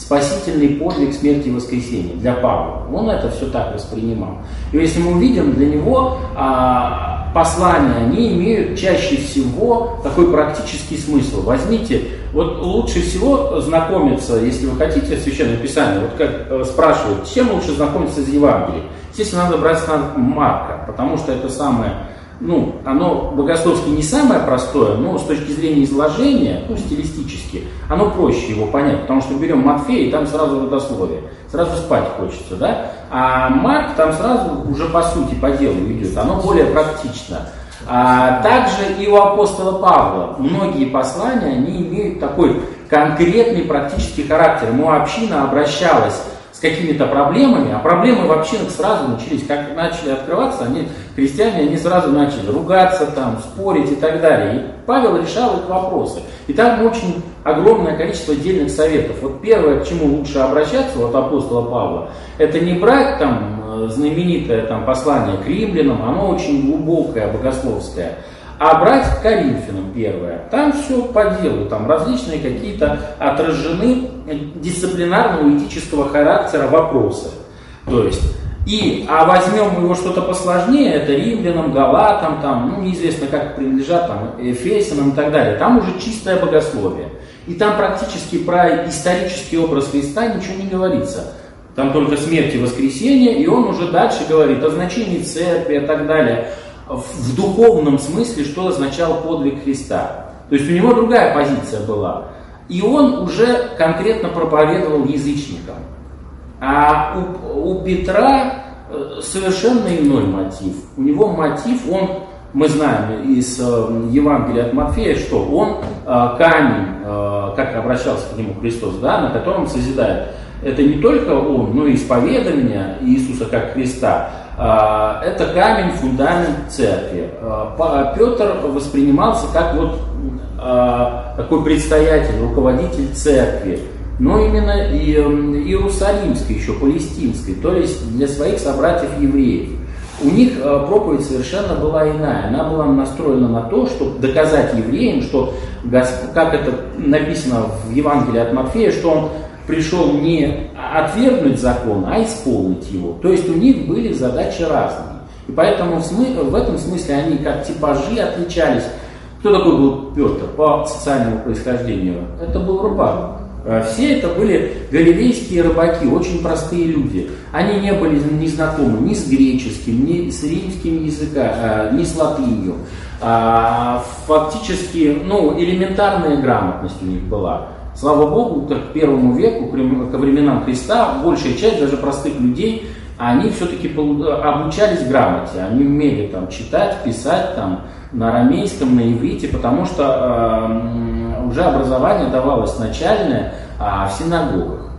S4: спасительный подвиг смерти и воскресения для Павла. Он это все так воспринимал. И если мы увидим, для него а, послания, они имеют чаще всего такой практический смысл. Возьмите, вот лучше всего знакомиться, если вы хотите Священное Писание, вот как э, спрашивают, чем лучше знакомиться с Евангелием? Естественно, надо брать Марка, потому что это самое ну, оно богословски не самое простое, но с точки зрения изложения, ну, стилистически, оно проще его понять, потому что берем Матфея, и там сразу родословие, сразу спать хочется, да? А Марк там сразу уже по сути, по делу идет, оно более практично. А также и у апостола Павла многие послания, они имеют такой конкретный практический характер. Ему община обращалась с какими-то проблемами, а проблемы в общинах сразу начались, как начали открываться, они, христиане, они сразу начали ругаться, там, спорить и так далее. И Павел решал их вопросы. И там очень огромное количество отдельных советов. Вот первое, к чему лучше обращаться, вот апостола Павла, это не брать там знаменитое там, послание к римлянам, оно очень глубокое, богословское, а брать к Коринфянам первое. Там все по делу, там различные какие-то отражены дисциплинарного этического характера вопросы. То есть, и, а возьмем его что-то посложнее, это римлянам, галатам, там, ну, неизвестно, как принадлежат, там, эфесянам и так далее. Там уже чистое богословие. И там практически про исторический образ Христа ничего не говорится. Там только смерть и воскресение, и он уже дальше говорит о значении церкви и так далее в духовном смысле, что означал подвиг Христа. То есть у него другая позиция была. И он уже конкретно проповедовал язычникам. А у, у Петра э, совершенно иной мотив. У него мотив, он, мы знаем из э, Евангелия от Матфея, что он э, камень, как обращался к нему Христос, да, на котором созидает. Это не только он, но и исповедание Иисуса как Христа. А, это камень, фундамент церкви. А, Петр воспринимался как вот а, такой предстоятель, руководитель церкви, но именно и иерусалимской, еще палестинской, то есть для своих собратьев евреев. У них проповедь совершенно была иная. Она была настроена на то, чтобы доказать евреям, что, как это написано в Евангелии от Матфея, что он пришел не отвергнуть закон, а исполнить его. То есть у них были задачи разные. И поэтому в этом смысле они как типажи отличались. Кто такой был Петр по социальному происхождению? Это был рыбак. А все это были галилейские рыбаки, очень простые люди. Они не были не знакомы ни с греческим, ни с римским языком, а, ни с латынью. А, фактически, ну, элементарная грамотность у них была. Слава Богу, к первому веку, ко временам Христа, большая часть даже простых людей, они все-таки обучались грамоте, они умели там читать, писать там на арамейском, на иврите, потому что э, уже образование давалось начальное а, в синагогах.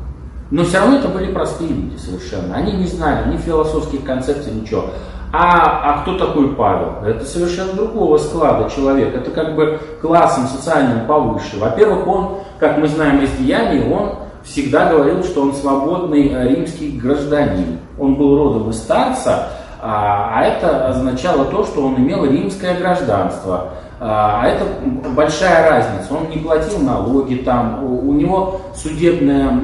S4: Но все равно это были простые люди совершенно. Они не знали ни философских концепций, ничего. А, а кто такой Павел? Это совершенно другого склада человек. Это как бы классом социальным повыше. Во-первых, он, как мы знаем из деяний, он всегда говорил, что он свободный э, римский гражданин. Он был родом из старца, а, а это означало то, что он имел римское гражданство. А это большая разница. Он не платил налоги там, у него судебное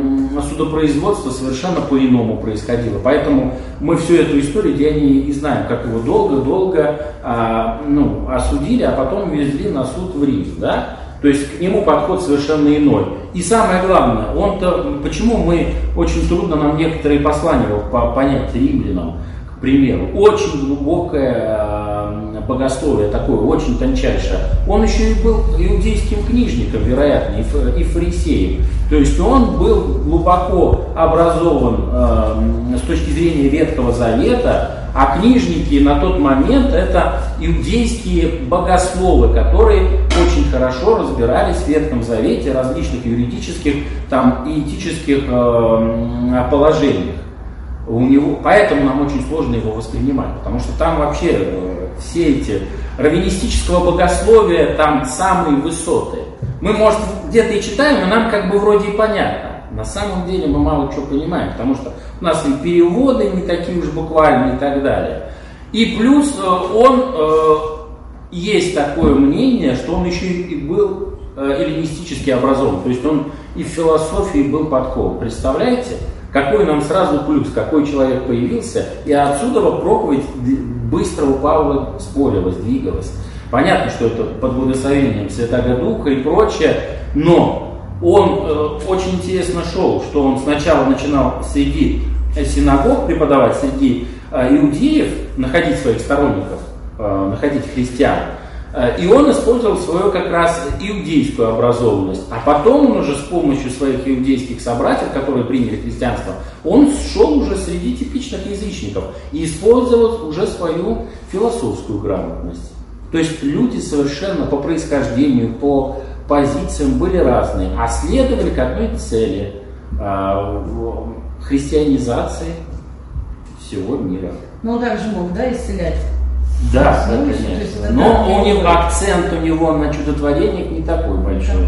S4: судопроизводство совершенно по-иному происходило. Поэтому мы всю эту историю не, не знаем, как его долго-долго а, ну, осудили, а потом везли на суд в Рим. Да? То есть к нему подход совершенно иной. И самое главное, он-то, почему мы, очень трудно нам некоторые послания понять римлянам, к примеру, очень глубокое богословие такое очень тончайшее, он еще и был иудейским книжником, вероятно, и фарисеем. То есть он был глубоко образован э, с точки зрения Ветхого Завета, а книжники на тот момент это иудейские богословы, которые очень хорошо разбирались в Ветхом Завете, различных юридических там, и этических э, положениях. У него, поэтому нам очень сложно его воспринимать, потому что там вообще э, все эти раввинистического богословия там самые высоты. Мы, может, где-то и читаем, и нам как бы вроде и понятно. На самом деле мы мало чего понимаем, потому что у нас и переводы не такие уж буквальные и так далее. И плюс э, он, э, есть такое мнение, что он еще и был э, эллинистически образован, то есть он и в философии был подкован. Представляете? Какой нам сразу плюс, какой человек появился, и отсюда проповедь быстро у Павла спорилась, двигалась. Понятно, что это под благословением Святого Духа и прочее, но он э, очень интересно шел, что он сначала начинал среди синагог преподавать, среди э, иудеев, находить своих сторонников, э, находить христиан, Э, и он использовал свою как раз иудейскую образованность. А потом он уже с помощью своих иудейских собратьев, которые приняли христианство, он шел уже среди типичных язычников и использовал уже свою философскую грамотность. То есть люди совершенно по происхождению, по позициям были разные, а следовали к одной цели а, христианизации всего мира.
S2: Ну, он также мог, да, исцелять?
S4: Да, да,
S2: Ну,
S4: конечно. Но у него акцент у него на чудотворениях не такой большой.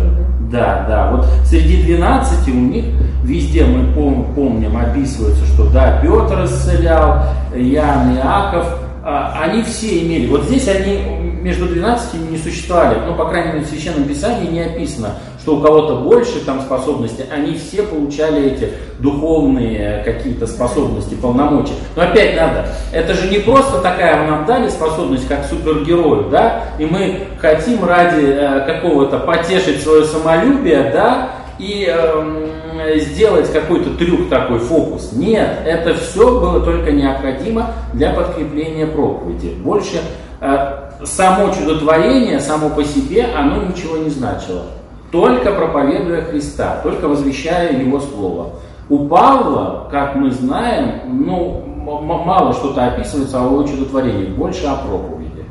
S4: Да, да. Вот среди 12 у них везде мы пом- помним, описывается, что да, Петр исцелял, Ян, Иаков, они все имели. Вот здесь они между 12 не существовали, ну, по крайней мере, в Священном Писании не описано, что у кого-то больше там способностей, они все получали эти духовные какие-то способности, полномочия. Но опять надо, это же не просто такая нам дали способность, как супергерою, да, и мы хотим ради э, какого-то потешить свое самолюбие, да, и эм, сделать какой-то трюк такой, фокус. Нет, это все было только необходимо для подкрепления проповеди. Больше э, само чудотворение, само по себе, оно ничего не значило. Только проповедуя Христа, только возвещая Его Слово. У Павла, как мы знаем, ну, мало что-то описывается о его чудотворении, больше о проповеди.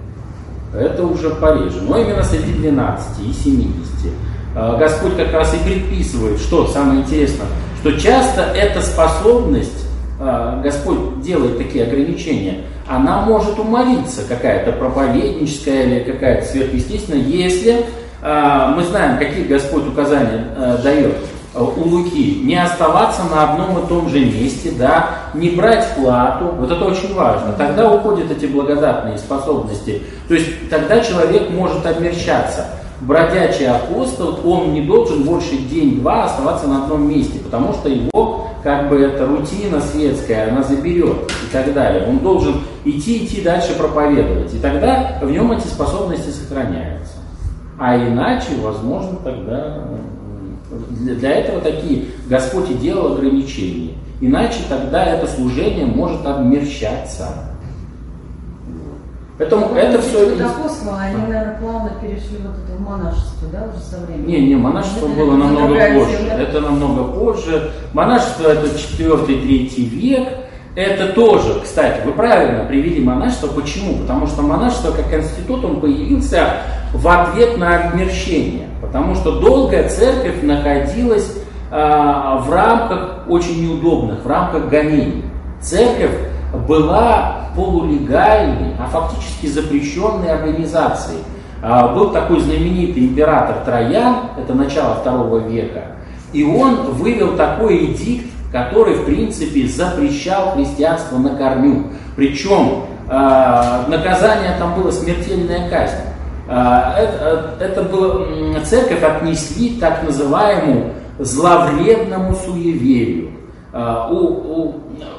S4: Это уже пореже. Но именно среди 12 и 70. Э, Господь как раз и предписывает, что самое интересное, что часто эта способность, э, Господь делает такие ограничения, она может умолиться, какая-то проповедническая или какая-то сверхъестественная, если э, мы знаем, какие Господь указания дает у Луки, не оставаться на одном и том же месте, да, не брать плату, вот это очень важно. Тогда уходят эти благодатные способности. То есть тогда человек может обмерщаться. Бродячий апостол, он не должен больше день-два оставаться на одном месте, потому что его, как бы, эта рутина светская, она заберет и так далее. Он должен идти, идти дальше проповедовать. И тогда в нем эти способности сохраняются. А иначе, возможно, тогда для этого такие Господь и делал ограничения. Иначе тогда это служение может обмерщаться. Поэтому это все...
S2: Вот апостолы, они, наверное, плавно перешли вот это в монашество, да, уже со временем?
S4: Не, не, монашество
S2: Это-
S4: было
S2: это
S4: намного позже.
S2: тема.
S4: Это намного позже. Монашество это 4-3 век. Это тоже, кстати, вы правильно привели монашество. Почему? Потому что монашество как институт, он появился в ответ на обмерщение. Потому что долгая церковь находилась а, в рамках очень неудобных, в рамках гонений. Церковь была полулегальной, а фактически запрещенной организацией. А, Был такой знаменитый император Троян, это начало второго века, и он вывел такой эдикт, который, в принципе, запрещал христианство на корню. Причем а, наказание там было смертельная казнь. А, Это, это было, церковь отнесли к так называемому зловредному суеверию. У, у,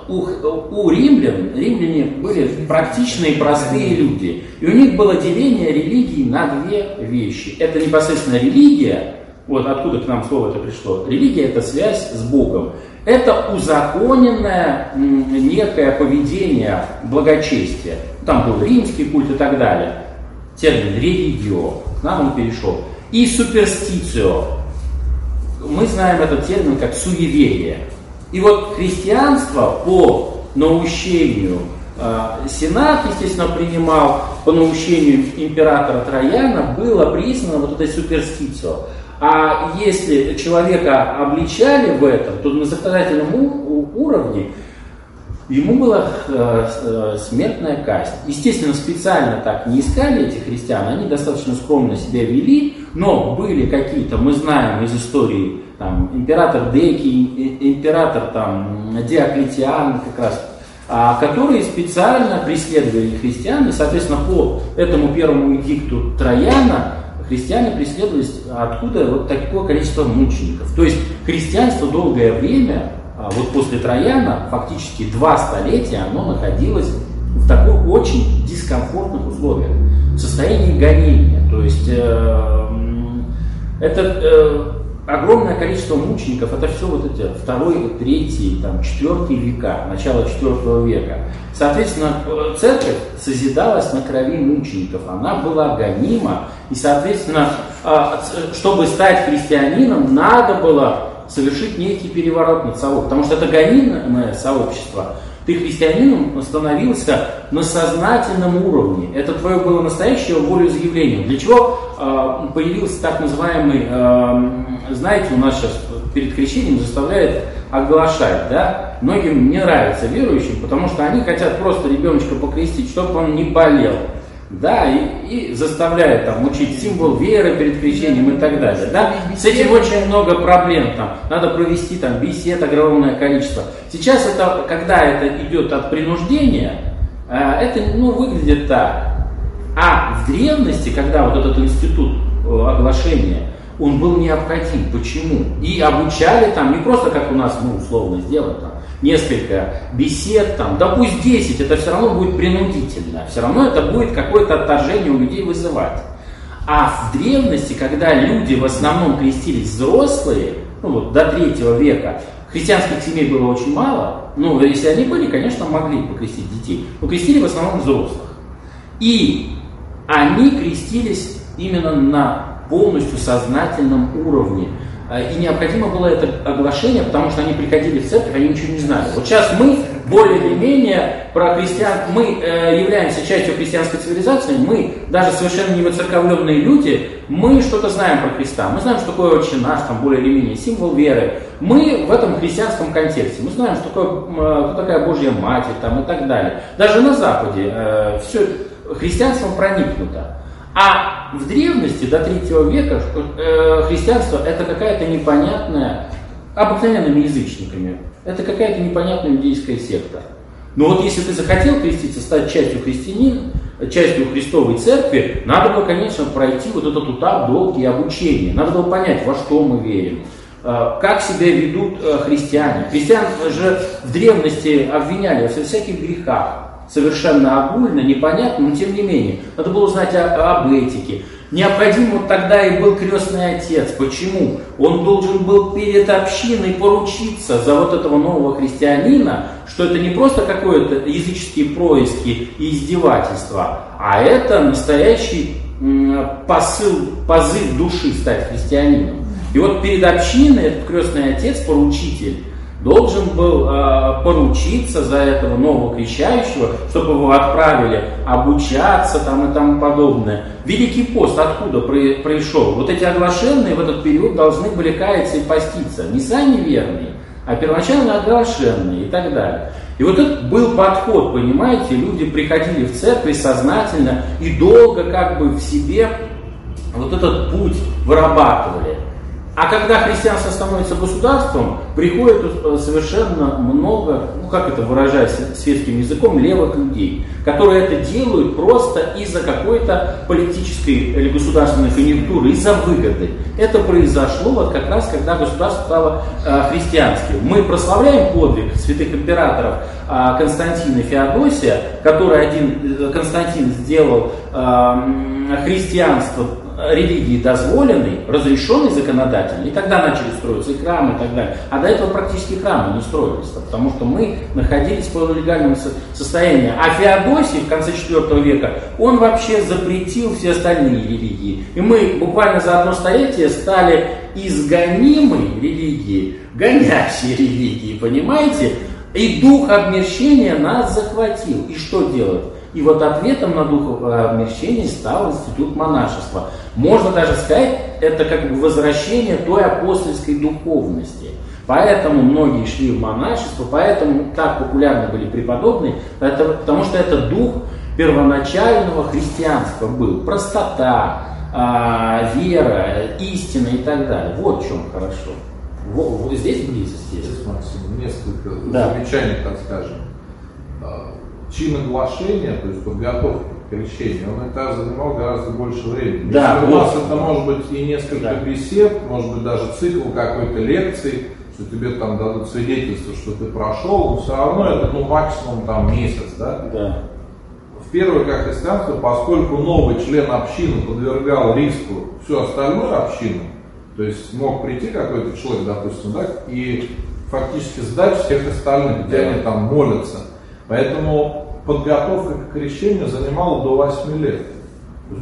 S4: у, у римлян, римляне были практичные, простые люди. И у них было деление религии на две вещи. Это непосредственно религия, вот откуда к нам слово это пришло. Религия это связь с Богом. Это узаконенное некое поведение благочестия. Там был римский культ и так далее. Термин религио, к нам он перешел. И суперстицио. Мы знаем этот термин как суеверие. И вот христианство по наущению э, Сенат, естественно, принимал по наущению императора Трояна, было признано вот этой суперстицио. А если человека обличали в этом, то на законодательном уровне ему была э, э, смертная казнь. Естественно, специально так не искали эти христиан, они достаточно скромно себя вели, но были какие-то, мы знаем из истории, там, император Деки, император там, Диоклетиан как раз, а, которые специально преследовали христиан, и, соответственно, по этому первому эдикту Трояна христиане преследовались, откуда вот такое количество мучеников. То есть христианство долгое время, а, вот после Трояна, фактически два столетия, оно находилось в такой очень дискомфортных условиях, в состоянии гонения. То есть э, это э, огромное количество мучеников, это все вот эти второй, третий, там, четвертый века, начало четвертого века. Соответственно, церковь созидалась на крови мучеников, она была гонима, и, соответственно, а, чтобы стать христианином, надо было совершить некий переворот над собой, потому что это гонимое сообщество Ты христианином становился на сознательном уровне. Это твое было настоящее волеизъявление. Для чего э, появился так называемый, э, знаете, у нас сейчас перед крещением заставляет оглашать, да? Многим не нравится верующим, потому что они хотят просто ребеночка покрестить, чтобы он не болел. Да, и, и заставляет там учить символ веры перед крещением и так далее. Да? С этим очень много проблем. Там, надо провести там, бесед огромное количество. Сейчас это, когда это идет от принуждения, э, это ну, выглядит так. А в древности, когда вот этот институт э, оглашения, он был необходим. Почему? И обучали там не просто как у нас, ну, условно сделать там, несколько бесед, там, да пусть 10, это все равно будет принудительно, все равно это будет какое-то отторжение у людей вызывать. А в древности, когда люди в основном крестились взрослые, ну вот до третьего века, христианских семей было очень мало, ну если они были, конечно, могли покрестить детей, но крестили в основном взрослых. И они крестились именно на полностью сознательном уровне. А, и необходимо было это оглашение, потому что они приходили в церковь, они ничего не знали. Вот сейчас мы более или менее про христиан, мы э, являемся частью христианской цивилизации, мы даже совершенно не воцерковленные люди, мы что-то знаем про Христа, мы знаем, что такое отче наш, там более или менее символ веры. Мы в этом христианском контексте, мы знаем, что такое, э, кто такая Божья Матерь там, и так далее. Даже на Западе э, все христианством проникнуто. А в древности, до третьего века, э, христианство это какая-то непонятная, обыкновенными язычниками, это какая-то непонятная иудейская секта. Но вот если ты захотел креститься, стать частью христианин, частью Христовой Церкви, надо было, конечно, пройти вот этот этап долгий обучения. Надо было понять, во что мы верим, э, как себя ведут э, христиане. Христиан же в древности обвиняли во всяких грехах совершенно огульно, непонятно, но тем не менее, надо было знать о, об этике. Необходим тогда и был крестный отец. Почему? Он должен был перед общиной поручиться за вот этого нового христианина, что это не просто какое-то языческие происки и издевательства, а это настоящий посыл, позыв души стать христианином. И вот перед общиной этот крестный отец, поручитель, должен был э, поручиться за этого нового крещающего, чтобы его отправили обучаться там и тому подобное. Великий пост откуда пришел? Вот эти оглашенные в этот период должны были каяться и поститься. Не сами верные, а первоначально оглашенные и так далее. И вот это был подход, понимаете, люди приходили в церковь сознательно и долго как бы в себе вот этот путь вырабатывали. А когда христианство становится государством, приходит э, совершенно много, ну как это выражать светским языком, левых людей, которые это делают просто из-за какой-то политической или государственной конъюнктуры, из-за выгоды. Это произошло вот как раз, когда государство стало э, христианским. Мы прославляем подвиг святых императоров э, Константина и Феодосия, который один э, Константин сделал э, христианство религии дозволенной, разрешенной законодательно, и тогда начали строиться и храмы и так далее. А до этого практически храмы не строились, потому что мы находились в полулегальном состоянии. А Феодосий в конце IV века, он вообще запретил все остальные религии. И мы буквально за одно столетие стали изгонимой религии, гонящей религии, понимаете? И дух обмерщения нас захватил. И что делать? И вот ответом на дух обмерщения стал институт монашества. Можно даже сказать, это как бы возвращение той апостольской духовности. Поэтому многие шли в монашество, поэтому так популярны были преподобные, потому что это дух первоначального христианства был. Простота, а, вера, истина и так далее. Вот в чем хорошо. Вот, вот здесь близость есть. Здесь,
S3: Максим, несколько да. замечаний, так скажем. А, чин оглашения, то есть подготовка крещения, он это занимал гораздо больше времени.
S4: Да,
S3: у нас это может быть и несколько да. бесед, может быть даже цикл какой-то лекции, что тебе там дадут свидетельство, что ты прошел, но все равно это ну максимум там месяц, да?
S4: Да.
S3: В первое как христианство, поскольку новый член общины подвергал риску всю остальную общину, то есть мог прийти какой-то человек, допустим, да, и фактически сдать всех остальных, где да. они там молятся. Поэтому подготовка к крещению занимала до 8 лет.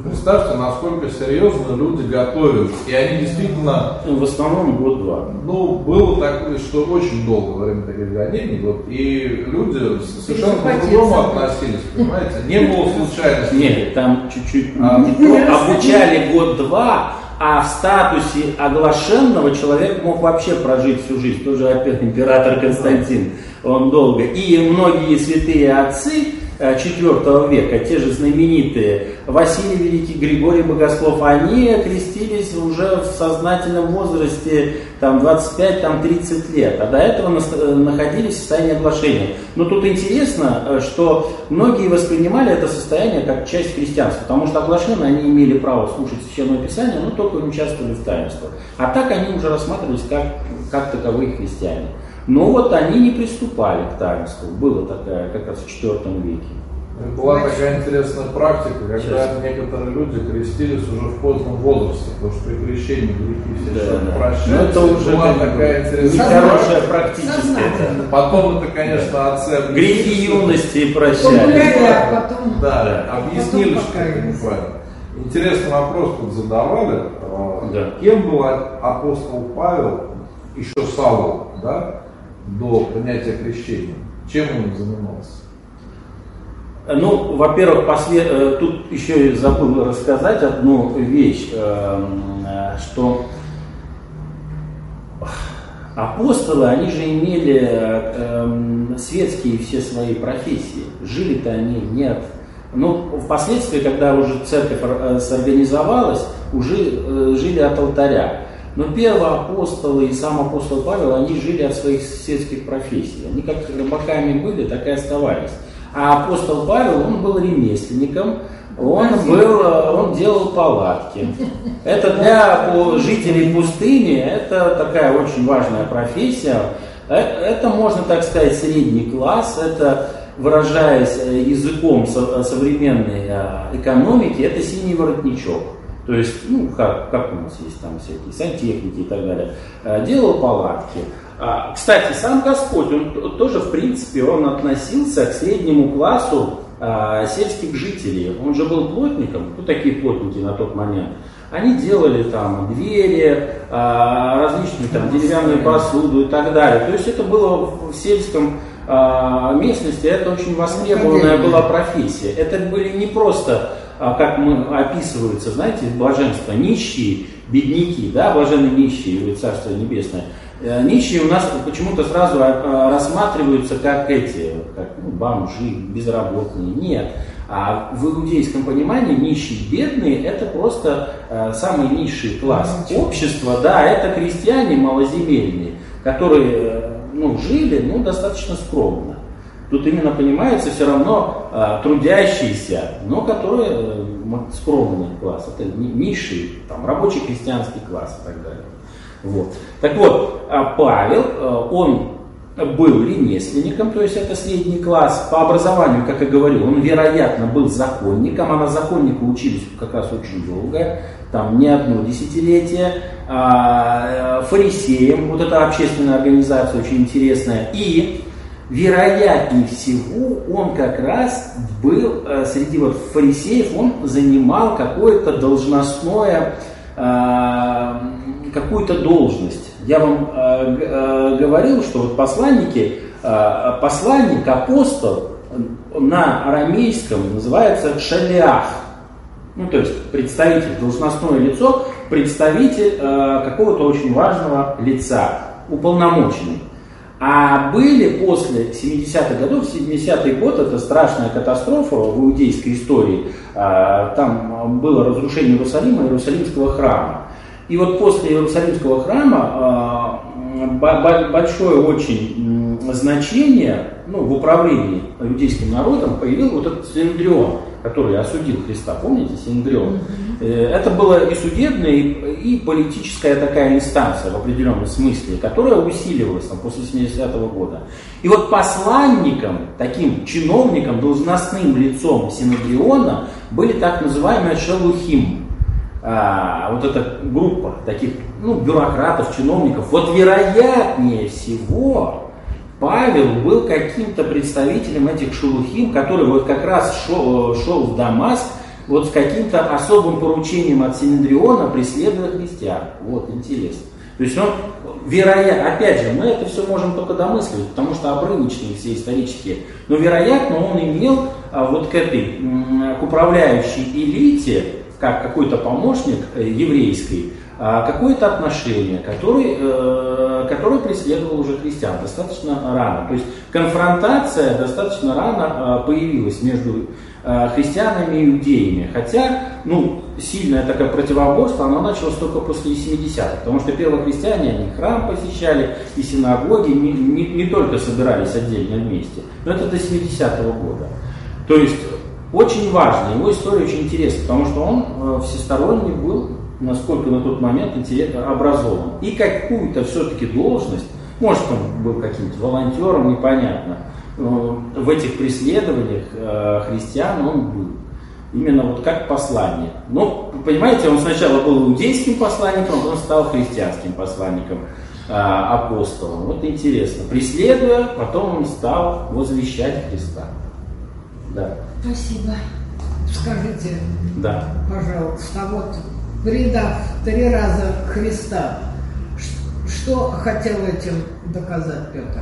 S3: Представьте, насколько серьезно люди готовились. И они действительно...
S4: Ну, в основном год-два.
S3: Ну, было такое, что очень долго время таких гонений, вот, и люди совершенно по-другому относились, понимаете? Не было случайности.
S4: Нет, там чуть-чуть а, не то. Обучали год-два, а в статусе оглашенного человек мог вообще прожить всю жизнь. Тоже опять император Константин, он долго. И многие святые отцы IV э, века, те же знаменитые Василий Великий, Григорий Богослов, они крестились уже в сознательном возрасте там 25-30 лет, а до этого э, находились в состоянии оглашения. Но тут интересно, э, что многие воспринимали это состояние как часть христианства, потому что оглашенные они имели право слушать Священное Писание, но только не участвовали в таинствах. А так они уже рассматривались как, как таковые христиане. Но вот они не приступали к таинству. Было такая как раз в IV веке.
S3: Была такая интересная практика, когда Сейчас. некоторые люди крестились уже в позднем возрасте, потому что при крещении грехи все да, да. прощаются. Но
S4: это уже была такая интересная
S3: хорошая практическая. Потом это, конечно, отцы
S4: Грехи юности прощали.
S3: А потом, да, объяснили, потом что это неправильно. Интересный вопрос тут задавали. А, да. Кем был апостол Павел, еще Савл, да? До принятия крещения? Чем он занимался?
S4: Ну, во-первых, после... Э, тут еще забыл рассказать одну вещь, э, что апостолы, они же имели э, светские все свои профессии. Жили-то они нет. Ну, впоследствии, когда уже церковь сорганизовалась, уже жили от алтаря. Но первые апостолы и сам апостол Павел, они жили от своих сельских профессий. Они как рыбаками были, так и оставались. А апостол Павел, он был ремесленником, он, был, он делал палатки. Это для жителей пустыни, это такая очень важная профессия. Э, это, можно так сказать, средний класс, это, выражаясь языком современной э, экономики, это синий воротничок. То есть, ну, как, как у нас есть там всякие сантехники и так далее, э, делал палатки. А, кстати, сам Господь, он тоже, в принципе, он относился к среднему классу а, сельских жителей. Он же был плотником, ну, такие плотники на тот момент. Они делали там двери, а, различные там деревянную посуду и так далее. То есть это было в сельском местности, это очень востребованная была профессия. Это были не просто как мы описываются, знаете, блаженство, нищие, бедняки, да, блаженные нищие, Царство Небесное. Э, нищие у нас почему-то сразу а, рассматриваются как эти, как ну, бомжи, безработные. Нет. А в иудейском понимании нищие, бедные – это просто э, самый низший класс общества. Да, это крестьяне малоземельные, которые э, ну, жили ну, достаточно скромно. Тут именно понимается все равно а, трудящиеся, но которые э, скромный класс, это низший, там, рабочий крестьянский класс и так далее. Вот. Так вот, а Павел, э, он был ремесленником, то есть это средний класс. По образованию, как я говорил, он, вероятно, был законником, а на законника учились как раз очень долго, там не одно десятилетие. А, э, фарисеем, вот эта общественная организация очень интересная. И вероятнее всего, он как раз был э, среди вот фарисеев, он занимал какое-то должностное, э, какую-то должность. Я вам э, говорил, что вот посланники, посланник, апостол на арамейском называется шалиах. Ну, то есть представитель, должностное лицо, представитель какого-то очень важного лица, уполномоченный. А были после 70-х годов, 70-й год, это страшная катастрофа в иудейской истории, а, там было разрушение Иерусалима, Иерусалимского храма. И вот после Иерусалимского храма а, большое очень значение ну, в управлении иудейским народом появился вот этот Синдрион, который осудил Христа. Помните, Синдрион? Mm-hmm. Это была и судебная, и, политическая такая инстанция в определенном смысле, которая усиливалась там, после 70-го года. И вот посланником, таким чиновником, должностным лицом Синодриона были так называемые шелухим. А, вот эта группа таких ну, бюрократов, чиновников. Вот вероятнее всего Павел был каким-то представителем этих шелухим, который вот как раз шел, шел в Дамаск вот с каким-то особым поручением от Синедриона преследуя христиан. Вот, интересно. То есть он, вероятно, опять же, мы это все можем только домысливать, потому что обрывочные все исторические, но вероятно он имел а, вот к этой, к управляющей элите, как какой-то помощник э, еврейской, какое-то отношение, который, э, который преследовал уже христиан достаточно рано. То есть конфронтация достаточно рано а, появилась между а, христианами и иудеями. Хотя, ну, сильное такое противоборство, оно началось только после 70-х, потому что первые христиане, они храм посещали, и синагоги, не, не, не только собирались отдельно вместе, но это до 70-го года. То есть очень важно, его история очень интересна, потому что он э, всесторонний был насколько на тот момент образован. И какую-то все-таки должность, может он был каким-то волонтером, непонятно, в этих преследованиях э, христиан он был. Именно вот как послание. Ну, понимаете, он сначала был иудейским посланником, потом стал христианским посланником, э, апостолом. Вот интересно. Преследуя, потом он стал возвещать Христа.
S1: Да. Спасибо. Скажите,
S4: да.
S1: пожалуйста, а вот предав три раза Христа. Что хотел этим доказать Петр?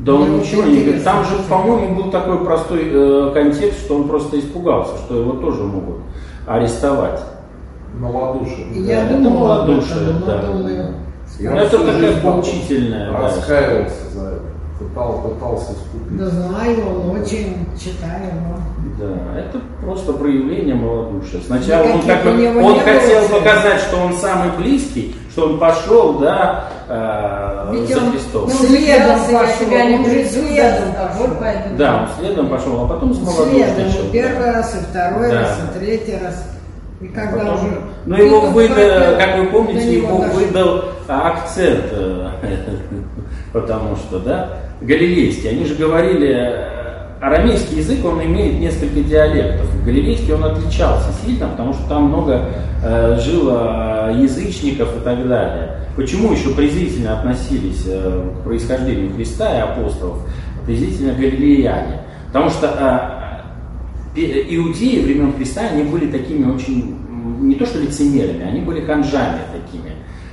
S4: Да он ничего не говорит. Там же, по-моему, был такой простой э, контекст, что он просто испугался, что его тоже могут арестовать.
S3: Малодушие.
S1: Я
S3: да.
S1: думала,
S4: малодушие,
S1: это,
S4: да.
S1: думаю,
S4: ну, это такая поучительная.
S3: Раскаивался пытал, пытался искупить.
S1: Да знаю, он очень читаем.
S4: Да, это просто проявление малодушия. Сначала он, как бы, он хотел было, показать, что он самый близкий, что он пошел, да, э, за Христом.
S1: Ну, следом пошел, тебя не следом
S2: пошел.
S4: Да, он следом пошел, а потом с малодушием.
S1: Следом, первый раз, и второй да. раз, и третий раз. И когда Потом, уже...
S4: Ну, его выдал, как вы помните, его выдал акцент, э, потому что, да, галилейский, они же говорили, э, арамейский язык, он имеет несколько диалектов. Галилейский он отличался сильно, потому что там много э, жило язычников и так далее. Почему еще презрительно относились э, к происхождению Христа и апостолов? Презрительно галилеяне. Потому что э, э иудеи времен Христа, они были такими очень, не то что лицемерами, они были ханжами такими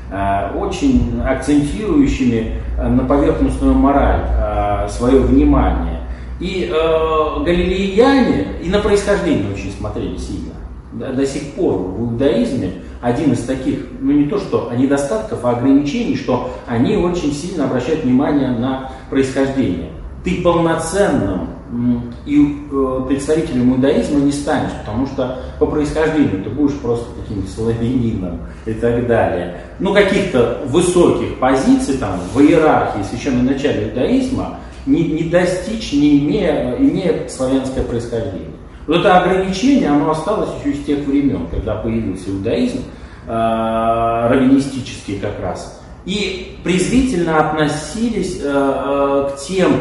S4: Э, очень акцентирующими э, на поверхностную мораль э, свое внимание. И э, галилеяне и на происхождение очень смотрели сильно. До, до сих пор в иудаизме один из таких, ну не то что недостатков, а ограничений, что они очень сильно обращают внимание на происхождение. Ты полноценным и э, представителем иудаизма не станешь, потому что по происхождению ты будешь просто каким-то славянином и так далее. Ну, каких-то высоких позиций там в иерархии священном начале иудаизма не, не достичь, не имея, имея славянское происхождение. Вот это ограничение, оно осталось еще из тех времен, когда появился иудаизм, э, раввинистический как раз. И презрительно относились э, э, к тем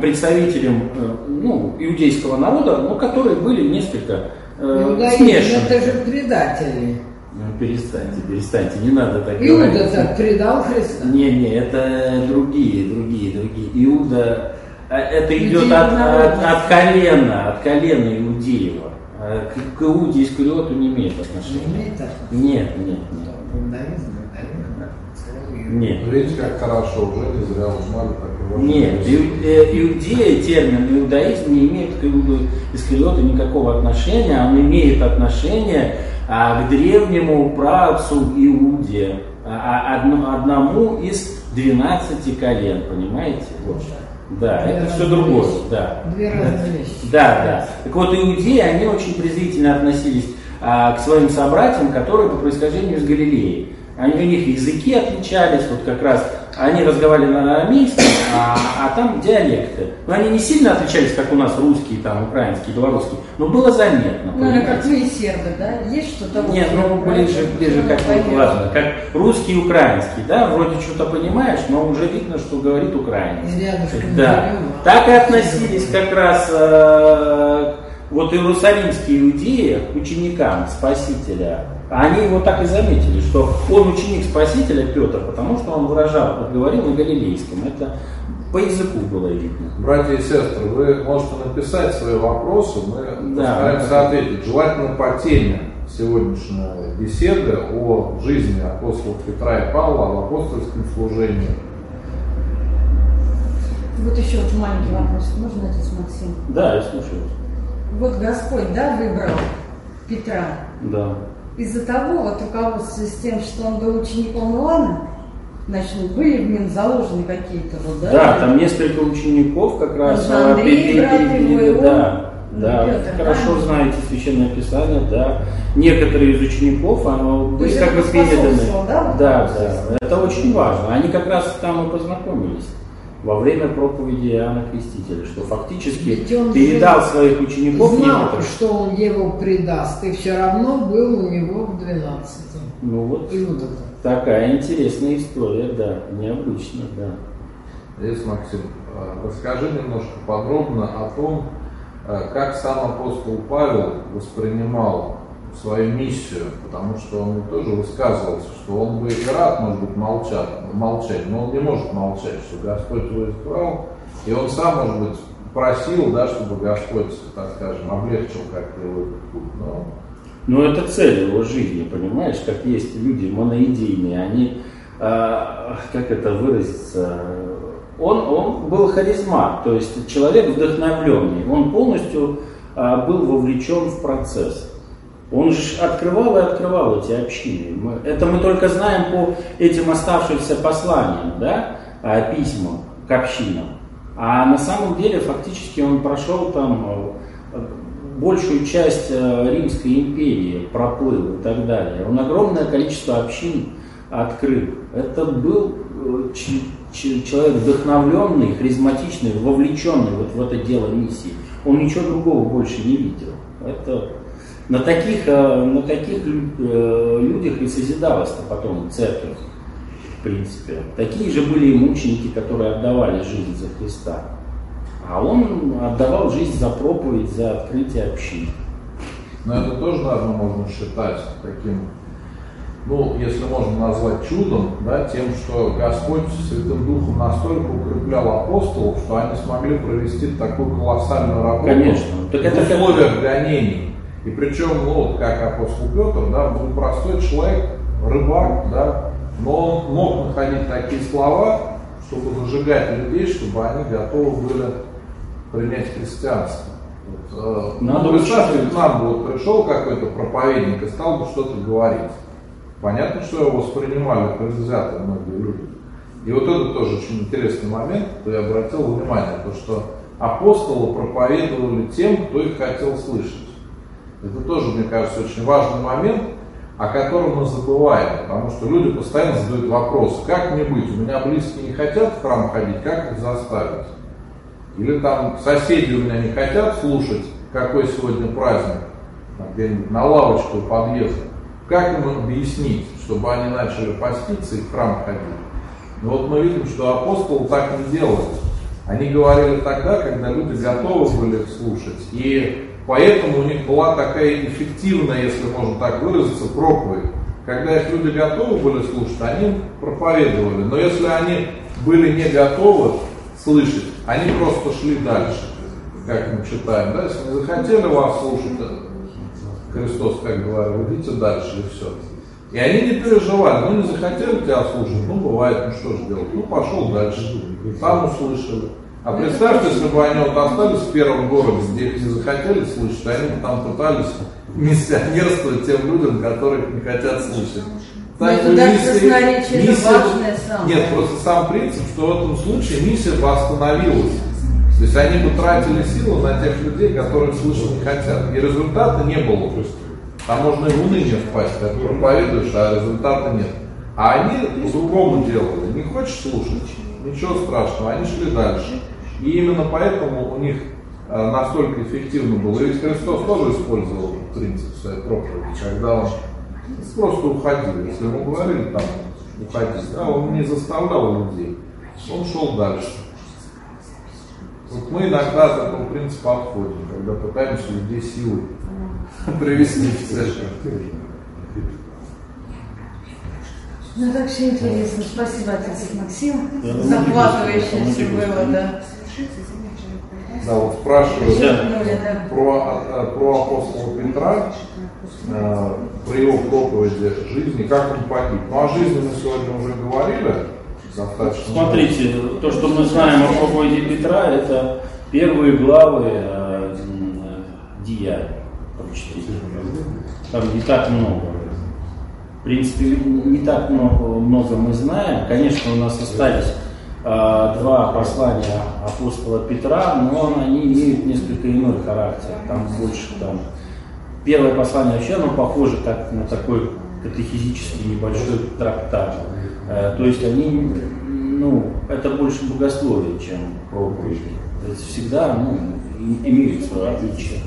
S4: представителям э, ну, иудейского народа, но которые были несколько э, смешаны.
S1: это же предатели.
S4: Ну, перестаньте, перестаньте, не надо так
S1: Иуда
S4: говорить.
S1: Иуда так предал Христа?
S4: Не, не, это другие, другие, другие. Иуда, э, это идет от, от, от колена, от колена Иудеева. А к, к Иуде Искариоту не имеет отношения.
S1: Не имеет отношения?
S4: Нет, нет, нет. Нет.
S3: Видите, как хорошо, уже не зря узнали так
S4: Нет, э, иудея, термин иудаизм не имеет к Искариоту никакого отношения, он имеет отношение а, к древнему праотцу Иуде, а, а одному из 12 колен, понимаете? Вот. Да, Две это все другое, вещи. да.
S1: Две разные вещи.
S4: Да, да. Так вот, иудеи, они очень презрительно относились а, к своим собратьям, которые по происхождению из Галилеи. Они, у них языки отличались, вот как раз они разговаривали на арамейском, а, а там диалекты. Но они не сильно отличались, как у нас русские, там, украинские, белорусские, но было заметно.
S2: Ну, это как мы и сербы, да? Есть что-то
S4: Нет, ну, ближе, ближе как ну, важно. Как русский и украинский, да, вроде что-то понимаешь, но уже видно, что говорит украинец. Да. Так и относились как раз э, вот иерусалимские иудеи к ученикам Спасителя Они его так и заметили, что он ученик Спасителя Петр, потому что он выражал, вот говорил на Галилейском. Это по языку было видно.
S3: Братья и сестры, вы можете написать свои вопросы, мы да, постараемся ответить. Желательно по теме сегодняшней беседы о жизни апостолов Петра и Павла, об апостольском служении.
S2: Вот еще вот маленький вопрос. Можно отец Максим?
S4: Да, я слушаю.
S2: Вот Господь, да, выбрал Петра?
S4: Да.
S2: Из-за того, вот руководствуясь тем, что он был учеником Иоанна, значит, были в нем заложены какие-то вот, да?
S4: Да, там несколько учеников как раз.
S2: Андрей, брат его,
S4: да, да, Петр, хорошо да? знаете Священное Писание, да. Некоторые из учеников, оно были как бы переданы. Да, да, да, это очень важно. Они как раз там и познакомились во время проповеди Иоанна Крестителя, что фактически передал своих учеников
S1: знал, некоторых. что он его предаст, и все равно был у него в 12.
S4: Ну вот, и вот это. такая интересная история, да, необычно, да.
S3: Здесь, Максим, а, расскажи немножко подробно о том, а, как сам апостол Павел воспринимал свою миссию, потому что он тоже высказывался, что он бы и рад, может быть, молчать, молчать, но он не может молчать, что Господь его избрал, и он сам, может быть, просил, да, чтобы Господь, так скажем, облегчил как-то его путь, но...
S4: Но это цель его жизни, понимаешь, как есть люди моноидейные, они, э, как это выразиться, он, он был харизмат, то есть человек вдохновленный, он полностью э, был вовлечен в процесс. Он же открывал и открывал эти общины. Мы, это мы только знаем по этим оставшимся посланиям, да, а, письмам к общинам. А на самом деле фактически он прошел там э, большую часть э, Римской империи, проплыл и так далее. Он огромное количество общин открыл. Это был э, человек вдохновленный, харизматичный, вовлеченный вот в это дело миссии. Он ничего другого больше не видел. Это на таких, э, на таких э, людях и созидалась-то потом церковь, в принципе. Такие же были и мученики, которые отдавали жизнь за Христа. А он отдавал жизнь за проповедь, за открытие общин.
S3: Но это тоже, наверное, можно считать таким, ну, если можно назвать чудом, да, тем, что Господь Святым Духом настолько укреплял апостолов, что они смогли провести такую колоссальную работу
S4: Конечно. Так
S3: в условиях гонений. И причем, ну, вот как апостол Петр, да, был простой человек, рыбак, да, но он мог находить такие слова, чтобы зажигать людей, чтобы они готовы были принять христианство. Вот, э, Надо ну, представьте, к нам бы вот пришел какой-то проповедник и стал бы что-то говорить. Понятно, что его воспринимали предвзято многие люди. И вот это тоже очень интересный момент, что я обратил внимание, то что апостолы проповедовали тем, кто их хотел слышать. Это тоже, мне кажется, очень важный момент, о котором мы забываем, потому что люди постоянно задают вопрос, как мне быть, у меня близкие не хотят в храм ходить, как их заставить? Или там соседи у меня не хотят слушать, какой сегодня праздник, где-нибудь на лавочку подъезда. Как им объяснить, чтобы они начали поститься и в храм ходить? Но вот мы видим, что апостолы так не делали. Они говорили тогда, когда люди готовы были слушать. И Поэтому у них была такая эффективная, если можно так выразиться, проповедь. Когда их люди готовы были слушать, они проповедовали. Но если они были не готовы слышать, они просто шли дальше, как мы читаем. Да? Если не захотели вас слушать, Христос, как говорил, идите дальше и все. И они не переживали, ну не захотели тебя слушать, ну бывает, ну что же делать, ну пошел дальше, там услышали. А представьте, если бы они вот остались в первом городе, где их не захотели слышать, они бы там пытались миссионерствовать тем людям, которых не хотят слышать.
S2: Так даже миссия, миссия.
S3: Нет, просто сам принцип, что в этом случае миссия бы остановилась. То есть они бы тратили силы на тех людей, которых слышать не хотят. И результата не было. Там можно и в уныние впасть, как проповедуешь, а результата нет. А они по-другому делали. Не хочешь слушать? Ничего страшного, они шли дальше. И именно поэтому у них э, настолько эффективно было. И ведь Христос тоже использовал принцип своей проповеди, когда он просто уходил. Если ему говорили там уходить, да, он не заставлял людей, он шел дальше. Вот мы иногда от этого принципа отходим, когда пытаемся людей силой привести в церковь.
S2: Ну, так все интересно. Спасибо, отец Максим.
S4: Да,
S2: Захватывающе все было, да.
S3: Да, вот спрашивают
S2: Подчеркнули, да.
S3: про, э, про апостола Петра, э, про его проповеди жизни, как он погиб. Ну, о жизни мы сегодня уже говорили достаточно.
S4: Смотрите, то, что мы знаем о проповеди Петра, это первые главы э, э, Деяний. Прочтите. Там не так много. Принципе, не так много, много мы знаем. Конечно, у нас остались э, два послания апостола Петра, но они имеют несколько иной характер. Там больше там Первое послание вообще оно похоже как на такой катехизический небольшой трактат. Э, То есть они, ну, это больше богословие, чем проповедь. То есть всегда ну, имеют свое отличие.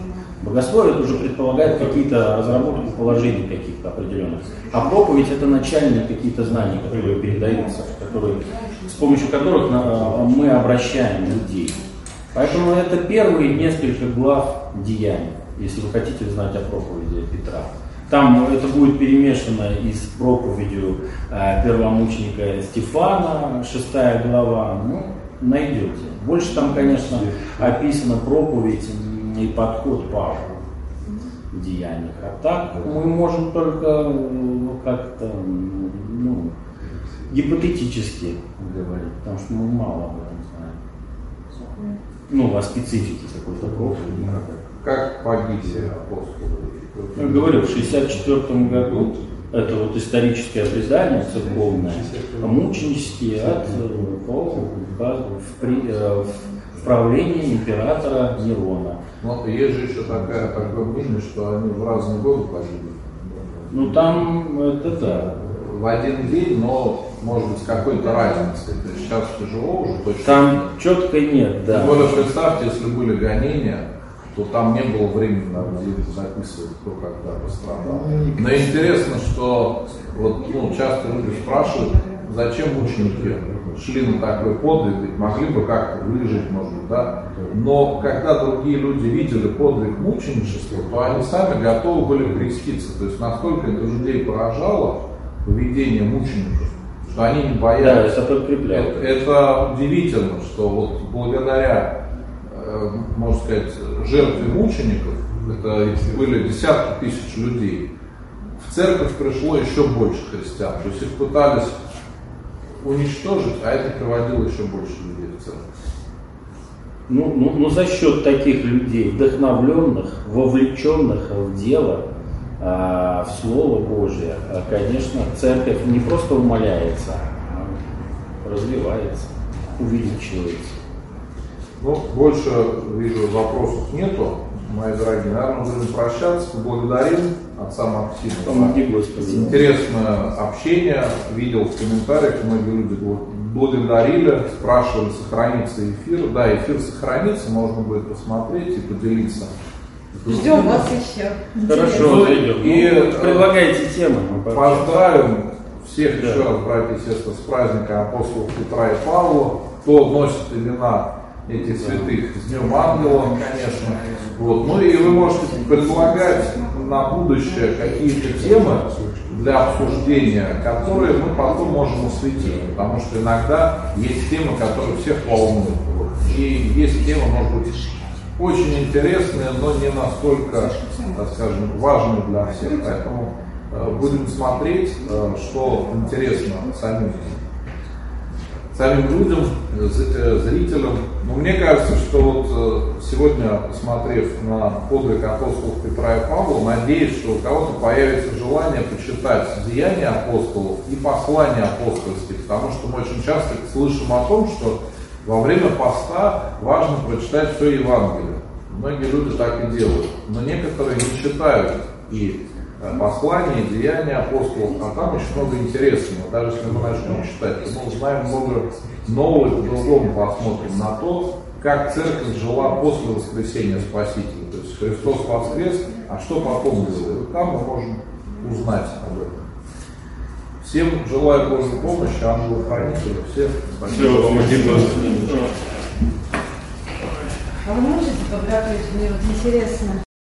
S4: Богословие это уже предполагает какие-то разработку положений каких-то определенных. А проповедь это начальные какие-то знания, которые передаются, которые, с помощью которых на- мы обращаем людей. Поэтому это первые несколько глав деяний, если вы хотите знать о проповеди Петра. Там это будет перемешано и с проповедью э, первомученика Стефана, шестая глава, ну, найдете. Больше там, конечно, описана проповедь и подход Павла в деяниях. А так мы можем только ну, как-то м, ну, гипотетически говорить, потому что мы мало об этом знаем. Ну, о специфике какой-то проповеди.
S3: Как погибли апостолы?
S4: Я говорю, в 64 году, это вот историческое предание церковное, мученические от э, в, при- э, в правлении императора Нерона.
S3: Но есть же еще такая, такое мнение, что они в разные годы погибли.
S4: Ну там это да.
S3: В один день, но может быть с какой-то разницей. То есть сейчас тяжело уже точно.
S4: Там четко нет, да.
S3: Тем более, представьте, если были гонения, то там не было времени, люди записывать, кто когда пострадал. Но интересно, что вот, ну, часто люди спрашивают, зачем мученики шли на такой подвиг, могли бы как-то выжить, может быть, да? Но когда другие люди видели подвиг мученичества, то они сами готовы были креститься. То есть насколько это людей поражало, поведение мучеников, что они не
S4: Да,
S3: боялись.
S4: это подкрепляет.
S3: Это, это удивительно, что вот благодаря, э, можно сказать, жертве мучеников, это были десятки тысяч людей, в церковь пришло еще больше христиан. То есть их пытались уничтожить, а это приводило еще больше людей в церковь.
S4: Ну, ну, ну, за счет таких людей, вдохновленных, вовлеченных в дело, а, в Слово Божие, а, конечно, церковь не просто умоляется, а развивается, увеличивается.
S3: Ну, больше, вижу, вопросов нету, мои дорогие. Наверное, будем прощаться. Поблагодарим отца Максима.
S4: Помоги, Господи.
S3: Интересное общение, видел в комментариях, многие люди вот благодарили, спрашивали, сохранится эфир. Да, эфир сохранится, можно будет посмотреть и поделиться.
S2: Ждем вас еще.
S4: Хорошо,
S3: Ну,
S4: зайдем.
S3: и,
S4: Ну,
S3: э,
S4: предлагайте темы.
S3: Поздравим всех
S4: Да.
S3: еще раз, братья и сестры, с праздником апостолов Петра и Павла. Кто носит имена этих святых, с Днем Ангела, конечно. Вот. Ну и вы можете предлагать на будущее какие-то темы для обсуждения, которые мы потом можем осветить. Потому что иногда есть темы, которые всех волнуют. И есть темы, может быть, очень интересные, но не настолько, так скажем, важные для всех. Поэтому э, будем смотреть, э, что интересно самим, самим людям, э, зрителям. Но мне кажется, что вот э, сегодня, посмотрев на подвиг апостолов Петра и Павла, надеюсь, что у кого-то появится желание почитать деяния апостолов и послания апостольские, потому что мы очень часто слышим о том, что во время поста важно прочитать все Евангелие. Многие люди так и делают. Но некоторые не читают и э, послания, и деяния апостолов, а там очень много интересного. Даже если мы начнем читать, то мы узнаем много и по-другому посмотрим на то, как церковь жила после воскресения Спасителя. То есть Христос воскрес, а что потом было? Вот там мы можем узнать об этом. Всем желаю Божьей помощи, ангелов хранителя, всех
S4: один Господи.
S2: А вы можете подготовить мне вот интересно?